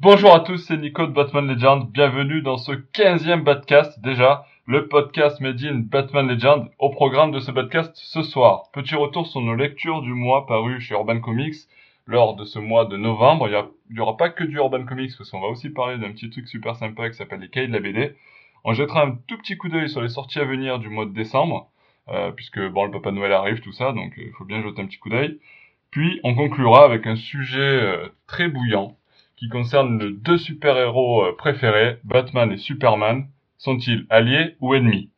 Bonjour à tous, c'est Nico de Batman Legend. Bienvenue dans ce 15e podcast déjà, le podcast Made in Batman Legend. Au programme de ce podcast ce soir, petit retour sur nos lectures du mois paru chez Urban Comics lors de ce mois de novembre. Il n'y aura pas que du Urban Comics parce qu'on va aussi parler d'un petit truc super sympa qui s'appelle les cahiers de la BD. On jettera un tout petit coup d'œil sur les sorties à venir du mois de décembre, euh, puisque bon le Papa Noël arrive, tout ça, donc euh, il faut bien jeter un petit coup d'œil. Puis on conclura avec un sujet euh, très bouillant qui concerne les deux super-héros euh, préférés, Batman et Superman. Sont-ils alliés ou ennemis?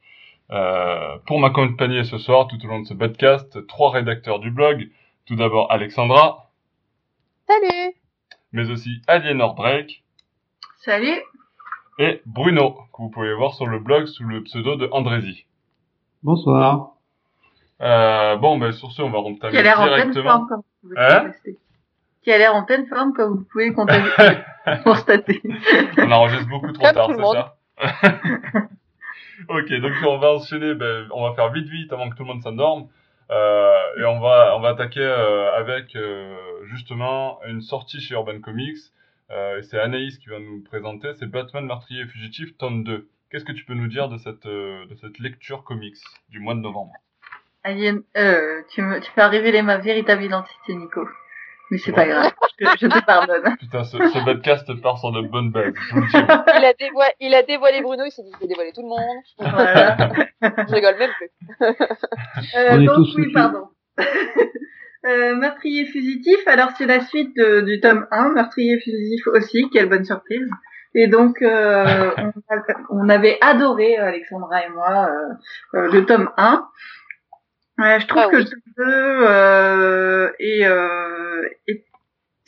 Euh, Pour m'accompagner ce soir tout au long de ce podcast, trois rédacteurs du blog. Tout d'abord Alexandra. Salut Mais aussi Aliénor Drake. Salut Et Bruno, que vous pouvez voir sur le blog sous le pseudo de Andrézy. Bonsoir. Euh, bon, ben sur ce, on va a l'air en pleine directement. forme, comme vous Hein? Qui a l'air en pleine forme, comme vous pouvez constater. On enregistre beaucoup trop Comme tard, c'est ça Ok, donc on va enchaîner, ben, on va faire vite vite avant que tout le monde s'endorme. Euh, et on va, on va attaquer euh, avec euh, justement une sortie chez Urban Comics. Euh, et c'est Anaïs qui va nous présenter, c'est Batman Meurtrier et Fugitif, tome 2. Qu'est-ce que tu peux nous dire de cette, euh, de cette lecture comics du mois de novembre? Alien, euh, tu, me, tu fais révéler ma véritable identité, Nico. Mais c'est pas grave, je, je te pardonne. Putain, ce, ce podcast part sur de bonnes bases. il a, dévoilé, il a dévoilé Bruno, il s'est dit, je vais dévoiler tout le monde. Voilà. Je rigole même plus. Euh, donc oui, pardon. euh, meurtrier fugitif, alors c'est la suite de- du tome 1, meurtrier fugitif aussi, quelle bonne surprise. Et donc euh, on, a- on avait adoré, Alexandra et moi, euh, euh, le tome 1. Euh, je trouve Ah que oui. le tome 2 euh, est, euh, est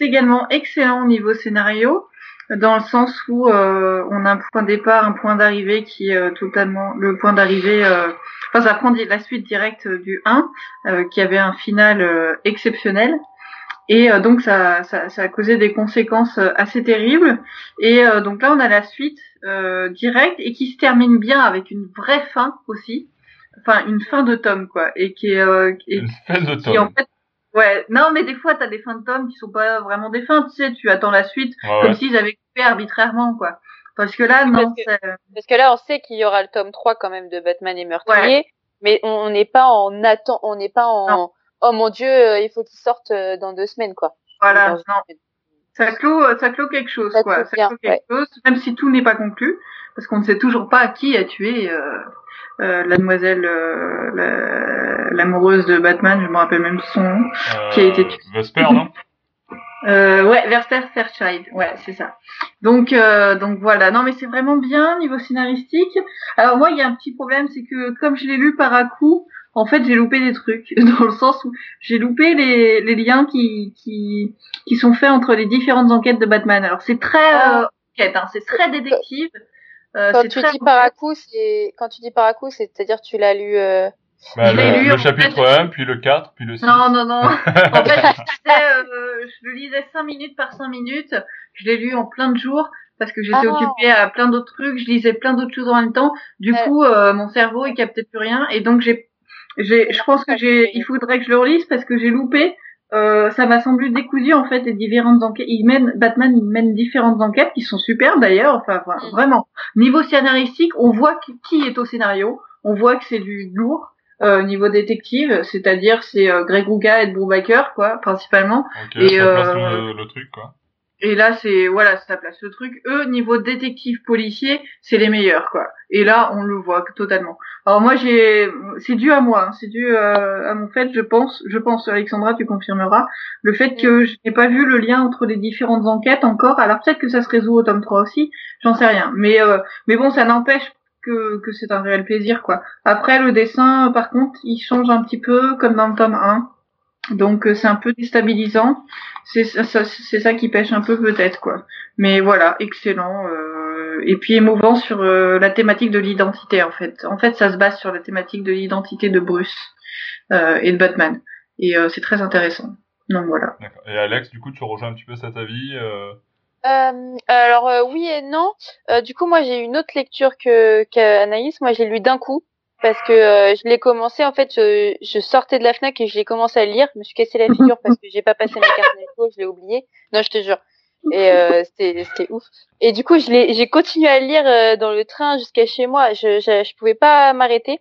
également excellent au niveau scénario, dans le sens où euh, on a un point de départ, un point d'arrivée qui est euh, totalement le point d'arrivée. euh, Enfin, ça prend la suite directe du 1, euh, qui avait un final euh, exceptionnel. Et euh, donc ça, ça, ça a causé des conséquences assez terribles. Et euh, donc là, on a la suite euh, directe et qui se termine bien avec une vraie fin aussi. Enfin, une fin de tome, quoi. Et qui est... euh, et Une fin de qui, en tome. fait... Ouais, non, mais des fois, t'as des fins de tome qui sont pas vraiment des fins, tu sais, tu attends la suite, Ouais, comme ouais. s'ils avaient coupé arbitrairement, quoi. Parce que là, non, Parce c'est- Parce que là, on sait qu'il y aura le tome 3 quand même de Batman et Meurtrier, mais on n'est pas en attend, on n'est pas en, Non. oh mon dieu, euh, il faut qu'il sorte euh, dans deux semaines, quoi. voilà, non. Ça clôt, euh, ça clôt quelque chose, Ça quoi. clôt Ça bien, clôt quelque chose, même si tout n'est pas conclu, parce qu'on ne sait toujours pas qui a tué euh, euh, la demoiselle, euh, la- l'amoureuse de Batman, je me rappelle même son nom. qui a été tué. Euh, Vesper, non? Euh, ouais, Verster Fairchild, ouais, c'est ça. Donc, euh, donc voilà. Non, mais c'est vraiment bien niveau scénaristique. Alors moi, il y a un petit problème, c'est que comme je l'ai lu par à coup, en fait, j'ai loupé des trucs dans le sens où j'ai loupé les, les liens qui, qui qui sont faits entre les différentes enquêtes de Batman. Alors c'est très euh, enquête, hein, c'est très détective. Euh, Quand tu dis par à coup, c'est quand tu dis par à coup, c'est-à-dire tu l'as lu. Euh... Bah, Je l'ai le, lu, le chapitre fait. 1, puis le 4, puis le 6. Non, non, non. En fait, c'était, euh, je le lisais cinq minutes par cinq minutes. Je l'ai lu en plein de jours parce que j'étais Ah. occupée à plein d'autres trucs. Je lisais plein d'autres choses en même temps. Du Ouais. coup, euh, mon cerveau, il captait plus rien. Et donc, j'ai, j'ai, je pense que j'ai, il faudrait que je le relise parce que j'ai loupé. Euh, ça m'a semblé décousu en fait les différentes enquêtes. Il mène, Batman il mène différentes enquêtes qui sont super d'ailleurs. Enfin, Mm. vraiment. Niveau scénaristique, on voit qui- est au scénario. On voit que c'est du lourd. Euh, niveau détective, c'est-à-dire c'est euh, Greg Rucka et Brubaker quoi, principalement. Et, ça place euh, le, le truc, quoi. Et là c'est voilà, ça place le truc. Eux niveau détective policier, c'est les meilleurs quoi. Et là on le voit totalement. Alors moi j'ai, c'est dû à moi, hein, c'est dû euh, à mon fait, je pense, je pense Alexandra tu confirmeras le fait que je n'ai pas vu le lien entre les différentes enquêtes encore. Alors peut-être que ça se résout au tome 3 aussi, j'en sais rien. Mais euh, mais bon ça n'empêche que, que c'est un réel plaisir quoi. Après le dessin par contre il change un petit peu comme dans le tome 1. Donc euh, c'est un peu déstabilisant. C'est ça, ça- c'est ça qui pêche un peu peut-être quoi. Mais voilà, excellent. euh, et puis émouvant sur euh, la thématique de l'identité en fait. En fait, ça se base sur la thématique de l'identité de Bruce euh, et de Batman. Et euh, c'est très intéressant. Donc voilà. Et Alex, du coup, tu rejoins un petit peu cet avis. Euh... Euh, alors euh, oui et non. Euh, du coup, moi j'ai eu une autre lecture que qu'Anaïs. Moi, j'ai lu d'un coup parce que euh, je l'ai commencé. En fait, je, je sortais de la Fnac et je l'ai commencé à lire. Je me suis cassé la figure parce que j'ai pas passé ma carte d'info, je l'ai oublié. Non, je te jure. Et euh, c'était ouf. Et du coup, je l'ai j'ai continué à lire euh, dans le train jusqu'à chez moi. Je, je je pouvais pas m'arrêter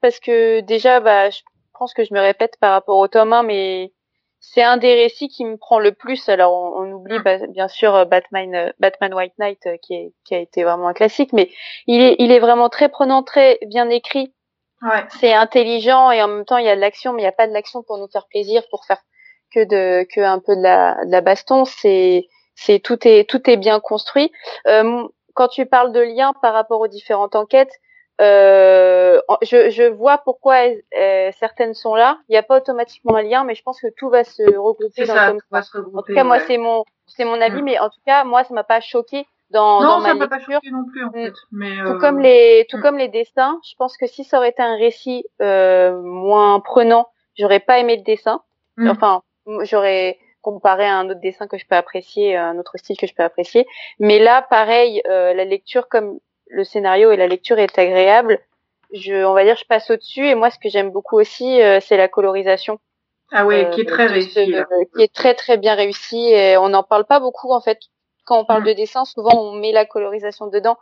parce que déjà bah je pense que je me répète par rapport au tome 1 mais c'est un des récits qui me prend le plus. Alors on, on oublie bah, bien sûr euh, Batman euh, Batman White Knight euh, qui est qui a été vraiment un classique mais il est il est vraiment très prenant, très bien écrit. Ouais. C'est intelligent et en même temps il y a de l'action mais il y a pas de l'action pour nous faire plaisir pour faire que de que un peu de la de la baston, c'est c'est tout est tout est bien construit. Euh, quand tu parles de lien par rapport aux différentes enquêtes, euh, je, je vois pourquoi euh, certaines sont là. Il n'y a pas automatiquement un lien, mais je pense que tout va se regrouper dans ça, le va se regrouper. En tout cas, moi, c'est mon c'est mon avis, Mm. mais en tout cas, moi, ça m'a pas choqué dans, dans Non, ma ça m'a pas choqué non plus, en Mm. fait. Mais, Tout euh, comme les tout mm. comme les dessins, je pense que si ça aurait été un récit euh, moins prenant, j'aurais pas aimé le dessin. Mm. Enfin, j'aurais comparé à un autre dessin que je peux apprécier, un autre style que je peux apprécier. Mais là, pareil, euh, la lecture comme le scénario et la lecture est agréable. Je, on va dire, je passe au-dessus. Et moi, ce que j'aime beaucoup aussi, euh, c'est la colorisation, Ah euh, qui est très de réussi, ce- là. qui est très très bien réussi. Et on n'en parle pas beaucoup en fait. Quand on parle Mm. de dessin, souvent on met la colorisation dedans.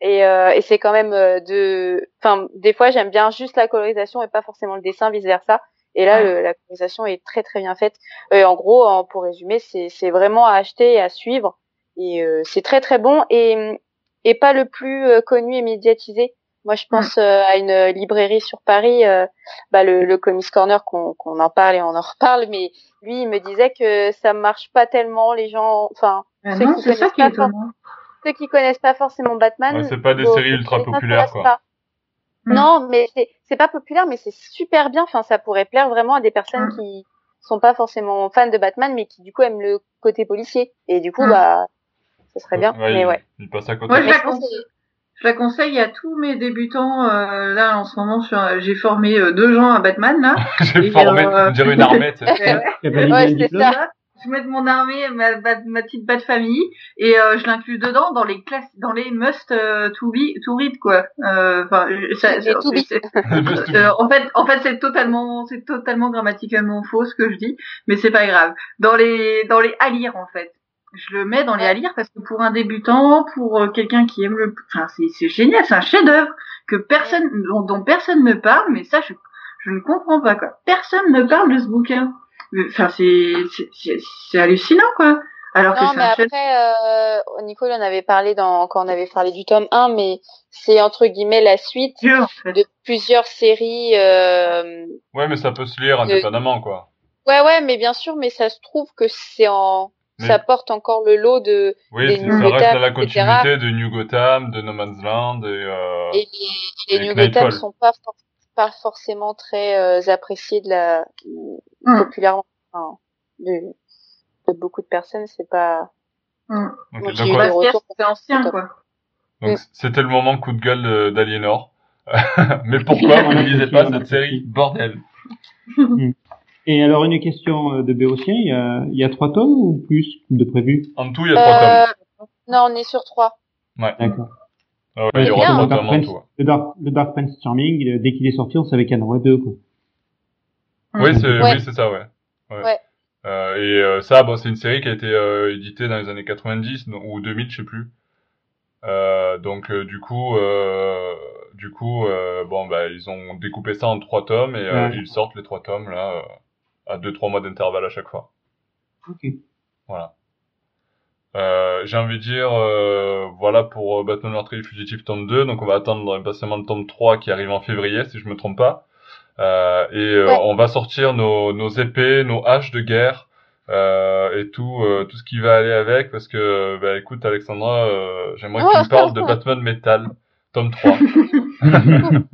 Et, euh, et c'est quand même euh, de, enfin, des fois j'aime bien juste la colorisation et pas forcément le dessin, vice versa. Et là, le- la colorisation est très très bien faite. En gros, pour résumer, c'est vraiment à acheter et à suivre. Et euh, c'est très très bon et et pas le plus euh, connu et médiatisé. Moi, je pense euh, à une librairie sur Paris, euh, bah, le, le Comics Corner, qu'on qu'on en parle et on en reparle, mais lui, il me disait que ça marche pas tellement. Les gens, enfin, Ah ceux non, qui c'est ça connaissent qui est pas for- ceux qui connaissent pas forcément Batman, Ouais, c'est pas des séries ultra populaires, quoi. pas. Mm. Non, mais c'est c'est pas populaire, mais c'est super bien. Enfin, ça pourrait plaire vraiment à des personnes Mm. qui sont pas forcément fans de Batman, mais qui du coup aiment le côté policier. Et du coup, Mm. bah, ce serait bien. Ouais, mais il, ouais. il passe à côté. Moi, je la conseille. Je la conseille à tous mes débutants. Euh, là, en ce moment, sur, j'ai formé euh, deux gens à Batman. Là. J'ai formé, euh, on dirait une armée, ouais. C'est ça. Je mets de mon armée, ma, ma, ma petite bat famille, et euh, je l'inclus dedans dans les classes, dans les must euh, to, be, to read quoi. Euh, Enfin, euh, ça- Les ça- to be. c'est- euh, en fait, en fait, c'est totalement, c'est totalement grammaticalement faux ce que je dis, mais c'est pas grave. Dans les, dans les à lire en fait. Je le mets dans les à lire parce que pour un débutant, pour euh, quelqu'un qui aime le, enfin, c'est, c'est génial, c'est un chef-d'œuvre que personne, dont, dont personne ne parle, mais ça, je, je ne comprends pas quoi. Personne ne parle de ce bouquin. Mais, Enfin, c'est, c'est, c'est, c'est hallucinant quoi. Alors Non, que mais après, euh, Nicole en avait parlé dans, quand on avait parlé du tome 1, mais c'est entre guillemets la suite Dieu, en fait. de plusieurs séries. Euh... Ouais, mais ça peut se lire indépendamment, quoi. Ouais, ouais, mais bien sûr, mais ça se trouve que c'est en, Mais- ça porte encore le lot de, Oui, des c'est- New ça reste dans la etc. continuité de New Gotham, de No Man's Land et, euh, et les, les New Gotham sont pas, for- pas forcément très euh, appréciés de la, Hum, populairement, enfin, de, de beaucoup de personnes, c'est pas, ouais. retours. c'est ancien quoi. Donc, c'était le moment coup de gueule de- d'Aliénor. mais pourquoi vous ne lisez pas cette série? Bordel Et alors, une question euh, de Béotien, il y a, il y a trois tomes ou plus de prévu? En tout, il y a trois tomes. euh, non, on est sur trois. D'accord. Ah ouais, il y c'est aura bien, trois hein. tomes en tout. ouais. Le Dark, le Dark Prince Charming, euh, dès qu'il est sorti, on savait qu'il y en aurait deux, quoi. Oui, c'est Ouais. oui, ça, ouais. ouais. Ouais. Euh, et euh, ça, bon, c'est une série qui a été euh, éditée dans les années 90 donc- ou 2000, je sais plus. Euh, donc euh, du coup, euh, du coup, euh, bon, bah, ils ont découpé ça en trois tomes et euh, Ouais. ils sortent les trois tomes là euh, à deux trois mois d'intervalle à chaque fois. Ok. Voilà. Euh, j'ai envie de dire, euh, voilà pour euh, Batman Meurtrier Fugitif tome 2, donc on va attendre impatiemment le tome 3 qui arrive en février, si je me trompe pas. Euh, et euh, Ouais. on va sortir nos, nos épées, nos haches de guerre, euh, et tout, euh, tout ce qui va aller avec, parce que, bah écoute Alexandra, euh, j'aimerais que tu me parles de Batman Metal, tome 3.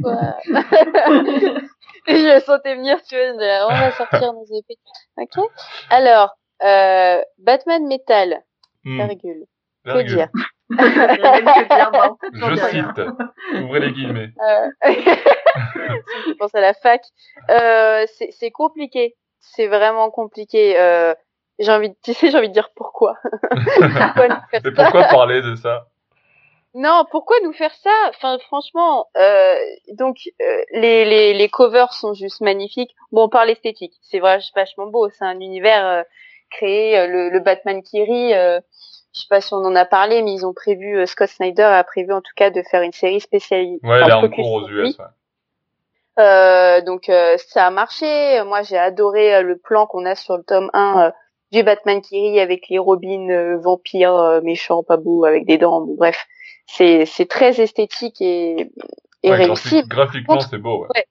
Pourquoi Je le sentais venir, tu vois, on va sortir nos épées. Ok. Alors, euh, Batman Metal, virgule. Que virgule. dire Je cite, ouvrez les guillemets. Euh... je pense à la fac. Euh, c'est compliqué. C'est vraiment compliqué. Euh, j'ai envie, de... tu sais, j'ai envie de dire pourquoi. pourquoi nous faire Mais ça pourquoi parler de ça? Non, pourquoi nous faire ça? Enfin, franchement, euh, donc euh, les, les les covers sont juste magnifiques. Bon, par l'esthétique, c'est vrai, vachement beau. C'est un univers euh, créé, euh, le, le Batman qui rit. euh, je sais pas si on en a parlé, mais ils ont prévu, euh, Scott Snyder a prévu en tout cas de faire une série spécialisée. Ouais, il est en cours aux US. Ouais. Euh, donc euh, ça a marché. Moi, j'ai adoré le plan qu'on a sur le tome 1 du Batman qui rit avec les Robins vampires méchants, pas beaux, avec des dents. Bon, bref, c'est c'est très esthétique et, et ouais, réussi. Graphiquement, c'est beau. Ouais. ouais.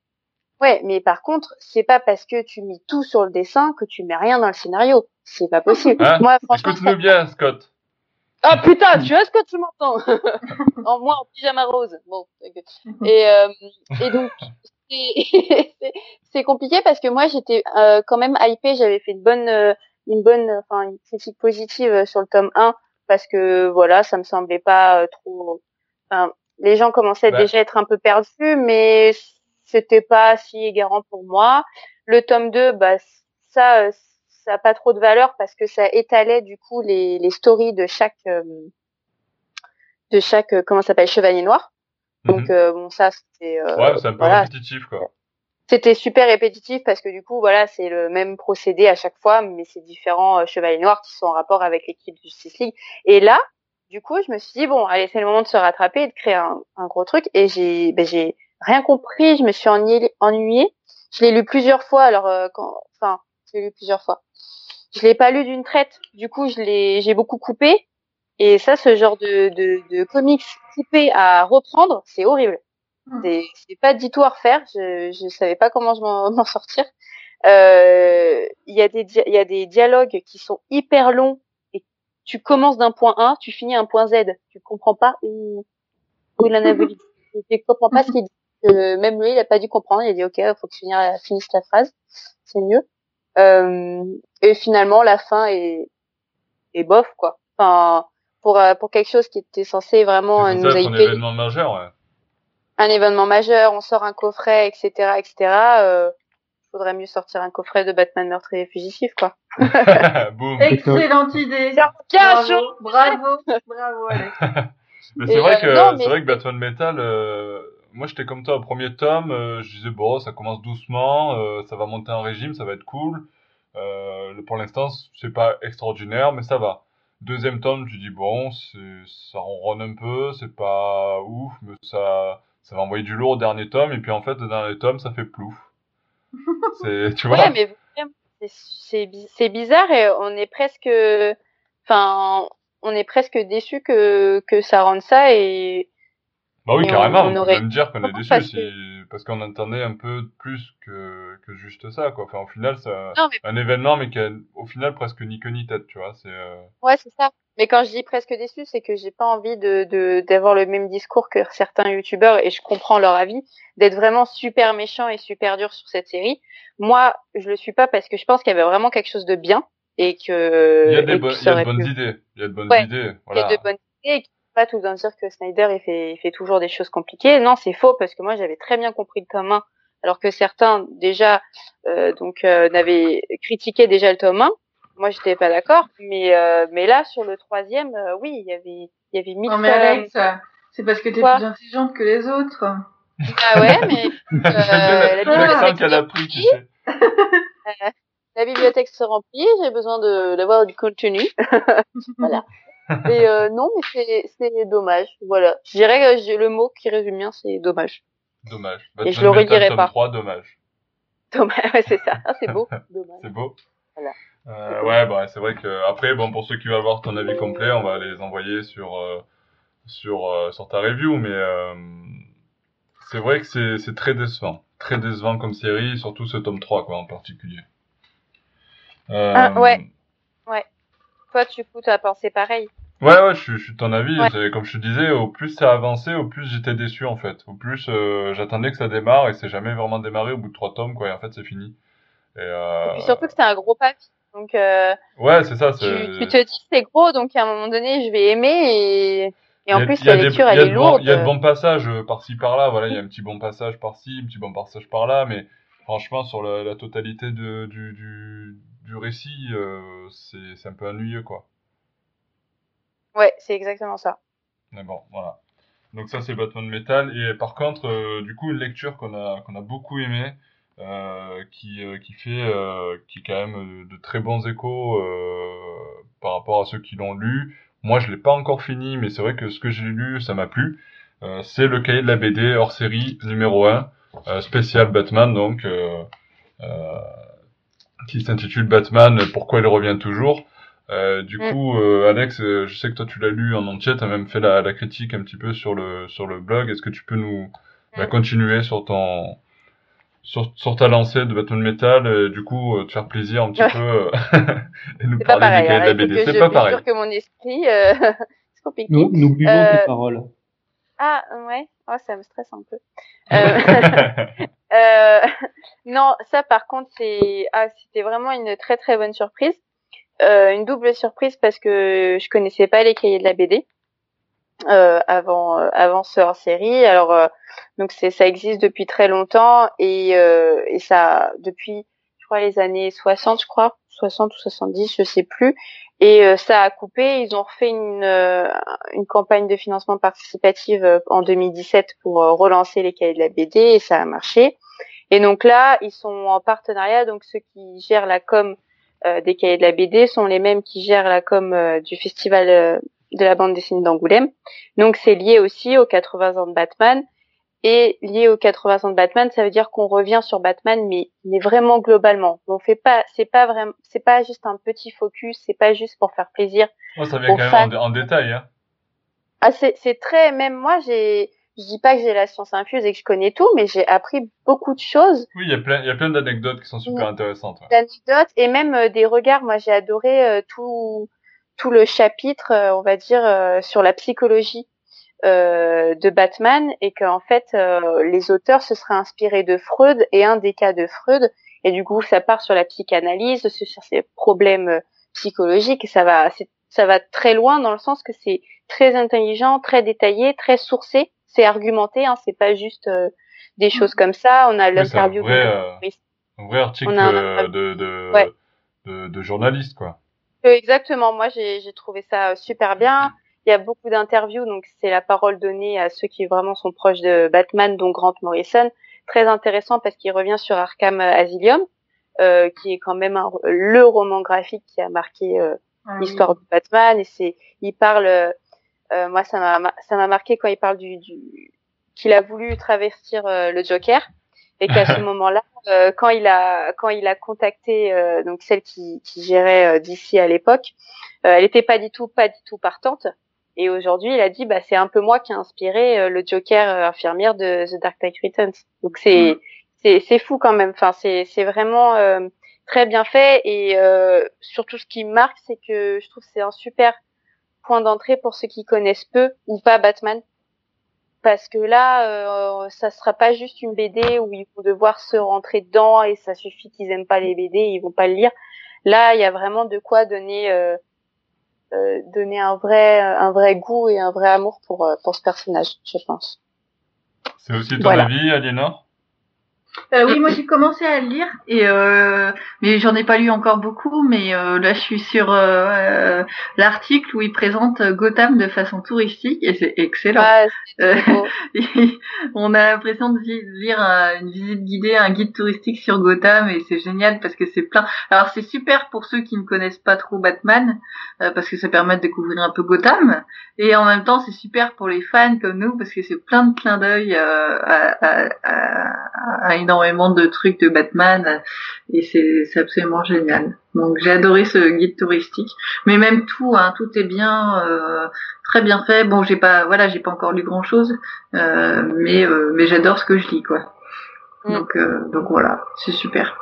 Ouais, mais par contre, c'est pas parce que tu mets tout sur le dessin que tu mets rien dans le scénario. C'est pas possible. Hein Moi, franchement. Écoute-nous bien, Scott. Ah putain, tu vois Scott, tu m'entends En moi, en pyjama rose. Bon. Et euh, et donc c'est compliqué parce que moi, j'étais euh, quand même hypée. J'avais fait une bonne euh, une bonne, enfin une critique positive sur le tome 1 parce que voilà, ça me semblait pas euh, trop. Enfin, les gens commençaient Bah. déjà à être un peu perdus, mais c'était pas si égarant pour moi. Le tome 2, bah ça, euh, ça a pas trop de valeur parce que ça étalait du coup les, les stories de chaque euh, de chaque euh, comment s'appelle chevalier noir. Donc euh, bon ça c'était euh, ouais, c'est un peu voilà, répétitif, quoi. c'était super répétitif parce que du coup voilà c'est le même procédé à chaque fois mais c'est différents chevaliers noirs qui sont en rapport avec l'équipe du Justice League. Et là du coup je me suis dit bon allez c'est le moment de se rattraper et de créer un, un gros truc. Et j'ai ben, j'ai rien compris. Je me suis ennuyée ennuyée. Je l'ai lu plusieurs fois. Alors euh, quand enfin l'ai lu plusieurs fois je l'ai pas lu d'une traite du coup je l'ai j'ai beaucoup coupé et ça ce genre de de, de comics coupés à reprendre c'est horrible c'est c'est pas du tout à refaire. Je je savais pas comment je m'en m'en sortir. Euh, Il y a des dia- y a des dialogues qui sont hyper longs et tu commences d'un point A, tu finis à un point Z. Tu comprends pas où où il en a voulu. Tu comprends pas ce qu'il dit. Euh, même lui, il a pas dû comprendre. Il a dit OK, faut que tu finisses finisse la phrase. C'est mieux. Euh, et finalement, la fin est est bof quoi. Enfin pour euh, pour quelque chose qui était censé vraiment euh, nous hyper événement majeur, ouais. un événement majeur, on sort un coffret, etc., etc. Euh, faudrait mieux sortir un coffret de Batman meurtrier et fugitif, quoi. Excellente idée. Bien Bravo, bravo, bravo, Alex. Mais c'est Et, vrai euh, que c'est vrai que Batman Metal, euh, moi j'étais comme toi au premier tome, euh, je disais bon ça commence doucement, euh, ça va monter en régime, ça va être cool. Euh, pour l'instant c'est pas extraordinaire mais ça va. Deuxième tome, je dis bon ça ronronne un peu, c'est pas ouf mais ça ça va envoyer du lourd au dernier tome et puis en fait le dernier tome ça fait plouf. C'est tu vois? Ouais, mais c'est bizarre et on est presque, enfin, on est presque déçu que que ça rende ça et Bah oui, Et carrément, on on, peut aurait- même dire qu'on est déçu si... parce qu'on attendait un peu plus que, que juste ça, quoi. Enfin, au final, non mais un événement, mais qui a, au final, presque ni queue ni tête, tu vois. C'est, euh... ouais c'est ça. Mais quand je dis presque déçu, c'est que j'ai pas envie de de d'avoir le même discours que certains youtubeurs et je comprends leur avis d'être vraiment super méchant et super dur sur cette série. Moi, je le suis pas parce que je pense qu'il y avait vraiment quelque chose de bien et que il y a des, et bo- que il y ça a de bonnes idées. Il y a de bonnes Ouais, idées. Il Voilà. y a de bonnes idées pas tout le temps dire que Snyder il fait, il fait toujours des choses compliquées. Non, c'est faux parce que moi j'avais très bien compris le tome 1 alors que certains déjà euh, donc euh, n'avaient critiqué déjà le tome 1. Moi j'étais pas d'accord, mais euh, mais là sur le troisième, euh, oui il y avait il y avait mille Non mais Alex, euh, c'est parce que t'es plus intelligente que les autres. Ah ouais, mais bibliothèque l'accent qu'elle a pris, tu sais. la bibliothèque se remplit, j'ai besoin de d'avoir du contenu. voilà. Et euh, non, mais c'est dommage. Voilà. Je dirais que le mot qui résume bien, c'est dommage. Dommage. Et je le tome pas. 3, dommage. Dommage, ouais, c'est ça. Ah, c'est beau. Dommage. C'est beau. Voilà. Euh, ouais, bah, c'est vrai que après, bon, pour ceux qui veulent avoir ton avis complet, on va les envoyer sur euh, sur euh, sur ta review, mais euh, c'est vrai que c'est c'est très décevant, très décevant comme série, surtout ce tome 3 quoi en particulier. Euh, Ah, ouais. Toi, du coup, t'as pensé pareil. Ouais, ouais, je, suis- je suis de ton avis. Ouais. Comme je te disais, au plus ça avançait, au plus j'étais déçu en fait. Au plus euh, j'attendais que ça démarre et c'est jamais vraiment démarré au bout de trois tomes quoi. Et en fait c'est fini. Et, euh... Et puis surtout que c'était un gros papier. Donc, euh, ouais, c'est ça. tu, te dis c'est gros, donc à un moment donné, je vais aimer et, en a- plus, la lecture, elle est lourde. Il y a de bons passages par-ci par-là. Voilà, il y a un petit bon passage par-ci, un petit bon passage par-là, mais franchement sur la, la totalité de, du, du du récit, euh, c'est un peu ennuyeux quoi. Ouais, c'est exactement ça. Mais bon, voilà. Donc ça c'est Batman Metal et par contre euh, du coup une lecture qu'on a qu'on a beaucoup aimé euh, qui euh, qui fait euh, qui quand même de très bons échos euh, par rapport à ceux qui l'ont lu. moi je l'ai pas encore fini, mais c'est vrai que ce que j'ai lu, ça m'a plu. Euh, c'est le cahier de la BD hors série numéro 1, euh, spécial Batman, donc euh, euh, qui s'intitule Batman, pourquoi il revient toujours. Euh, du Mm. coup, euh, Alex, euh, je sais que toi tu l'as lu en entier, tu as même fait la, la critique un petit peu sur le sur le blog. Est-ce que tu peux nous bah, Mm. continuer continuer sur ton sur, sur ta lancée de Batman Metal, et du coup euh, te faire plaisir un petit Ouais. peu et nous C'est parler pareil. du cahier hein, de la BD. C'est je pas pareil. jure que mon esprit, euh, c'est compliqué. Nous, nous buvons Euh, tes paroles. Ah ouais, oh, ça me stresse un peu. Euh, euh, non, ça par contre c'est ah c'était vraiment une très très bonne surprise, Euh, une double surprise parce que je connaissais pas les cahiers de la BD euh, avant euh, avant ce hors série. Alors euh, donc c'est ça existe depuis très longtemps et euh, et ça depuis les années 60 je crois 60 ou 70 je sais plus et euh, ça a coupé. Ils ont refait une euh, campagne de financement participative euh, en 2017 pour relancer les cahiers de la BD et ça a marché. Et donc là, ils sont en partenariat. Donc ceux qui gèrent la com des cahiers de la BD sont les mêmes qui gèrent la com du festival de la bande dessinée d'Angoulême. Donc c'est lié aussi aux 80 ans de Batman. Et lié aux 80 ans de Batman, ça veut dire qu'on revient sur Batman, mais, mais vraiment globalement. On fait pas, c'est pas vraiment, c'est pas juste un petit focus, c'est pas juste pour faire plaisir. Oh, ça vient quand même en, dé- en détail. Hein. Ah, c'est, c'est très, même moi, j'ai, je dis pas que j'ai la science infuse et que je connais tout, mais j'ai appris beaucoup de choses, Oui, il y a plein, il y a plein d'anecdotes qui sont super intéressantes. ouais. d'anecdotes et même euh, des regards. Moi, j'ai adoré euh, tout, tout le chapitre, euh, on va dire, sur la psychologie euh, de Batman et qu'en fait, euh, les auteurs se seraient inspirés de Freud et un des cas de Freud. Et du coup, ça part sur la psychanalyse, sur ses problèmes euh, psychologiques et ça va, ça va très loin dans le sens que c'est très intelligent, très détaillé, très sourcé, c'est argumenté, hein, c'est pas juste euh, des choses comme ça. On a l'interview Oui. un vrai article On a un- de, de, Ouais. de, de journaliste, quoi. Exactement. Moi, j'ai trouvé ça super bien. Il y a beaucoup d'interviews, donc c'est la parole donnée à ceux qui vraiment sont proches de Batman, dont Grant Morrison. Très intéressant parce qu'il revient sur Arkham Asylum, euh, qui est quand même un- le roman graphique qui a marqué euh, Ah oui. l'histoire de Batman. Et c'est, il parle, euh, euh, moi ça m'a ça m'a marqué quand il parle du, du qu'il a voulu travestir euh, le Joker et qu'à ce moment-là, euh, quand il a quand il a contacté euh, donc celle qui, qui gérait euh, d'ici à l'époque, euh, elle était pas du tout pas du tout partante. Et aujourd'hui, il a dit bah c'est un peu moi qui a inspiré euh, le Joker euh, infirmière de The Dark Knight Returns. Donc c'est Mm. c'est c'est fou quand même. Enfin c'est c'est vraiment euh, très bien fait et euh, surtout ce qui me marque c'est que je trouve c'est un super point d'entrée pour ceux qui connaissent peu ou pas Batman parce que là euh, ça sera pas juste une BD où ils vont devoir se rentrer dedans et ça suffit qu'ils aiment pas les BD ils vont pas le lire là il y a vraiment de quoi donner euh, donner un vrai un vrai goût et un vrai amour pour euh, pour ce personnage je pense C'est aussi ton Voilà. avis, Aliénor? Euh, oui, moi j'ai commencé à le lire et euh, mais j'en ai pas lu encore beaucoup. Mais euh, là, je suis sur euh, euh, l'article où il présente Gotham de façon touristique et c'est excellent. Ah, Euh. On a l'impression de lire un- une visite guidée, un guide touristique sur Gotham et c'est génial parce que c'est plein. Alors c'est super pour ceux qui ne connaissent pas trop Batman euh, parce que ça permet de découvrir un peu Gotham et en même temps c'est super pour les fans comme nous parce que c'est plein de clins d'œil euh, à, à- à- à énormément de trucs de Batman et c'est absolument génial. Donc j'ai adoré ce guide touristique, mais même tout, hein, tout est bien, euh, très bien fait. Bon, j'ai pas, voilà, j'ai pas encore lu grand chose, euh, mais euh, mais j'adore ce que je lis, quoi. Mm. Donc euh, donc voilà, c'est super.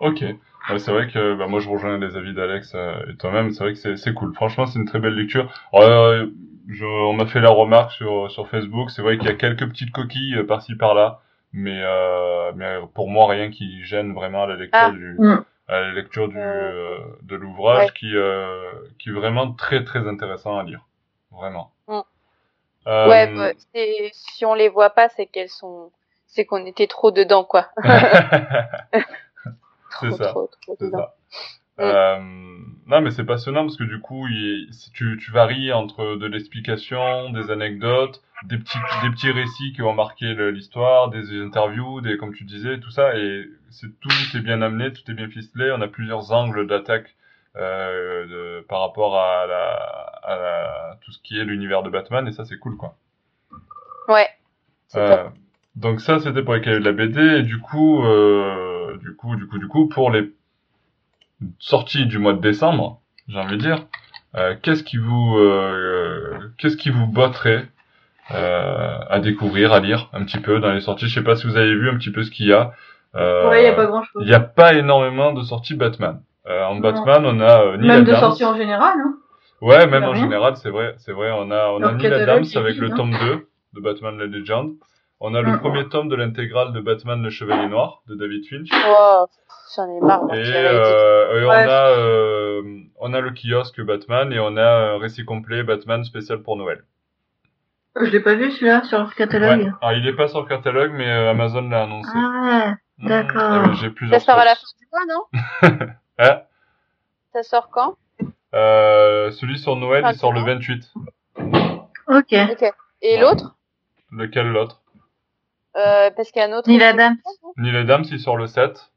Ok. Ouais, c'est vrai que bah, moi je rejoins les avis d'Alex euh, et toi-même. C'est vrai que c'est cool. Franchement, c'est une très belle lecture. Euh, je, on m'a fait la remarque sur sur Facebook. C'est vrai qu'il y a quelques petites coquilles euh, par-ci par-là, mais euh, mais pour moi rien qui gêne vraiment à la lecture Ah. du Mm. à la lecture du Euh, euh, de l'ouvrage ouais. qui euh, qui est vraiment très très intéressant à lire. Vraiment. Mm. Euh, ouais bah, c'est- si on les voit pas c'est qu'elles sont c'est qu'on était trop dedans quoi trop ça. trop trop C'est dedans ça. Euh, non, mais c'est passionnant parce que du coup, il, si tu, tu varies entre de l'explication, des anecdotes, des petits, des petits récits qui vont marquer le- l'histoire, des interviews, des, comme tu disais, tout ça, et c'est tout est bien amené, tout est bien ficelé. On a plusieurs angles d'attaque euh, par rapport à, la, à la, tout ce qui est l'univers de Batman, et ça c'est cool quoi. Ouais. Euh, donc ça c'était pour les cahiers de la BD, et du coup, euh, du coup, du coup, du coup, pour les sorties du mois de décembre, j'ai envie de dire, euh, qu'est-ce qui vous, euh, qu'est-ce qui vous botterait euh, à découvrir, à lire un petit peu dans les sorties? Je sais pas si vous avez vu un petit peu ce qu'il y a. Euh, Ouais, y a pas grand chose. il y a pas énormément de sorties Batman. Euh, en Non. Batman, on a euh, Neil Même de Adams. sortie en général, hein. Ouais, même en rien. général, c'est vrai, c'est vrai. On a, on a Neil Adams avec vide, le hein. tome 2 de Batman la Legend. On a le Mm. premier tome de l'intégrale de Batman le Chevalier Noir de David Finch. Wow, j'en ai marre. moi, Et, euh, et on Ouais. a, euh, on a le kiosque Batman et on a un récit complet Batman spécial pour Noël. Je l'ai pas vu celui-là sur le catalogue. Ouais. Alors il est pas sur le catalogue, mais euh, Amazon l'a annoncé. Ah, Mm. d'accord. Euh, J'ai Ça sort à la fin du mois, non Hein Ça sort quand Euh, celui sur Noël, il sort le du mois 28. ok. Ok. Et l'autre Lequel l'autre? Euh, Parce qu'il y a un autre. Neil Adams. Neil Adams, il sort le 7.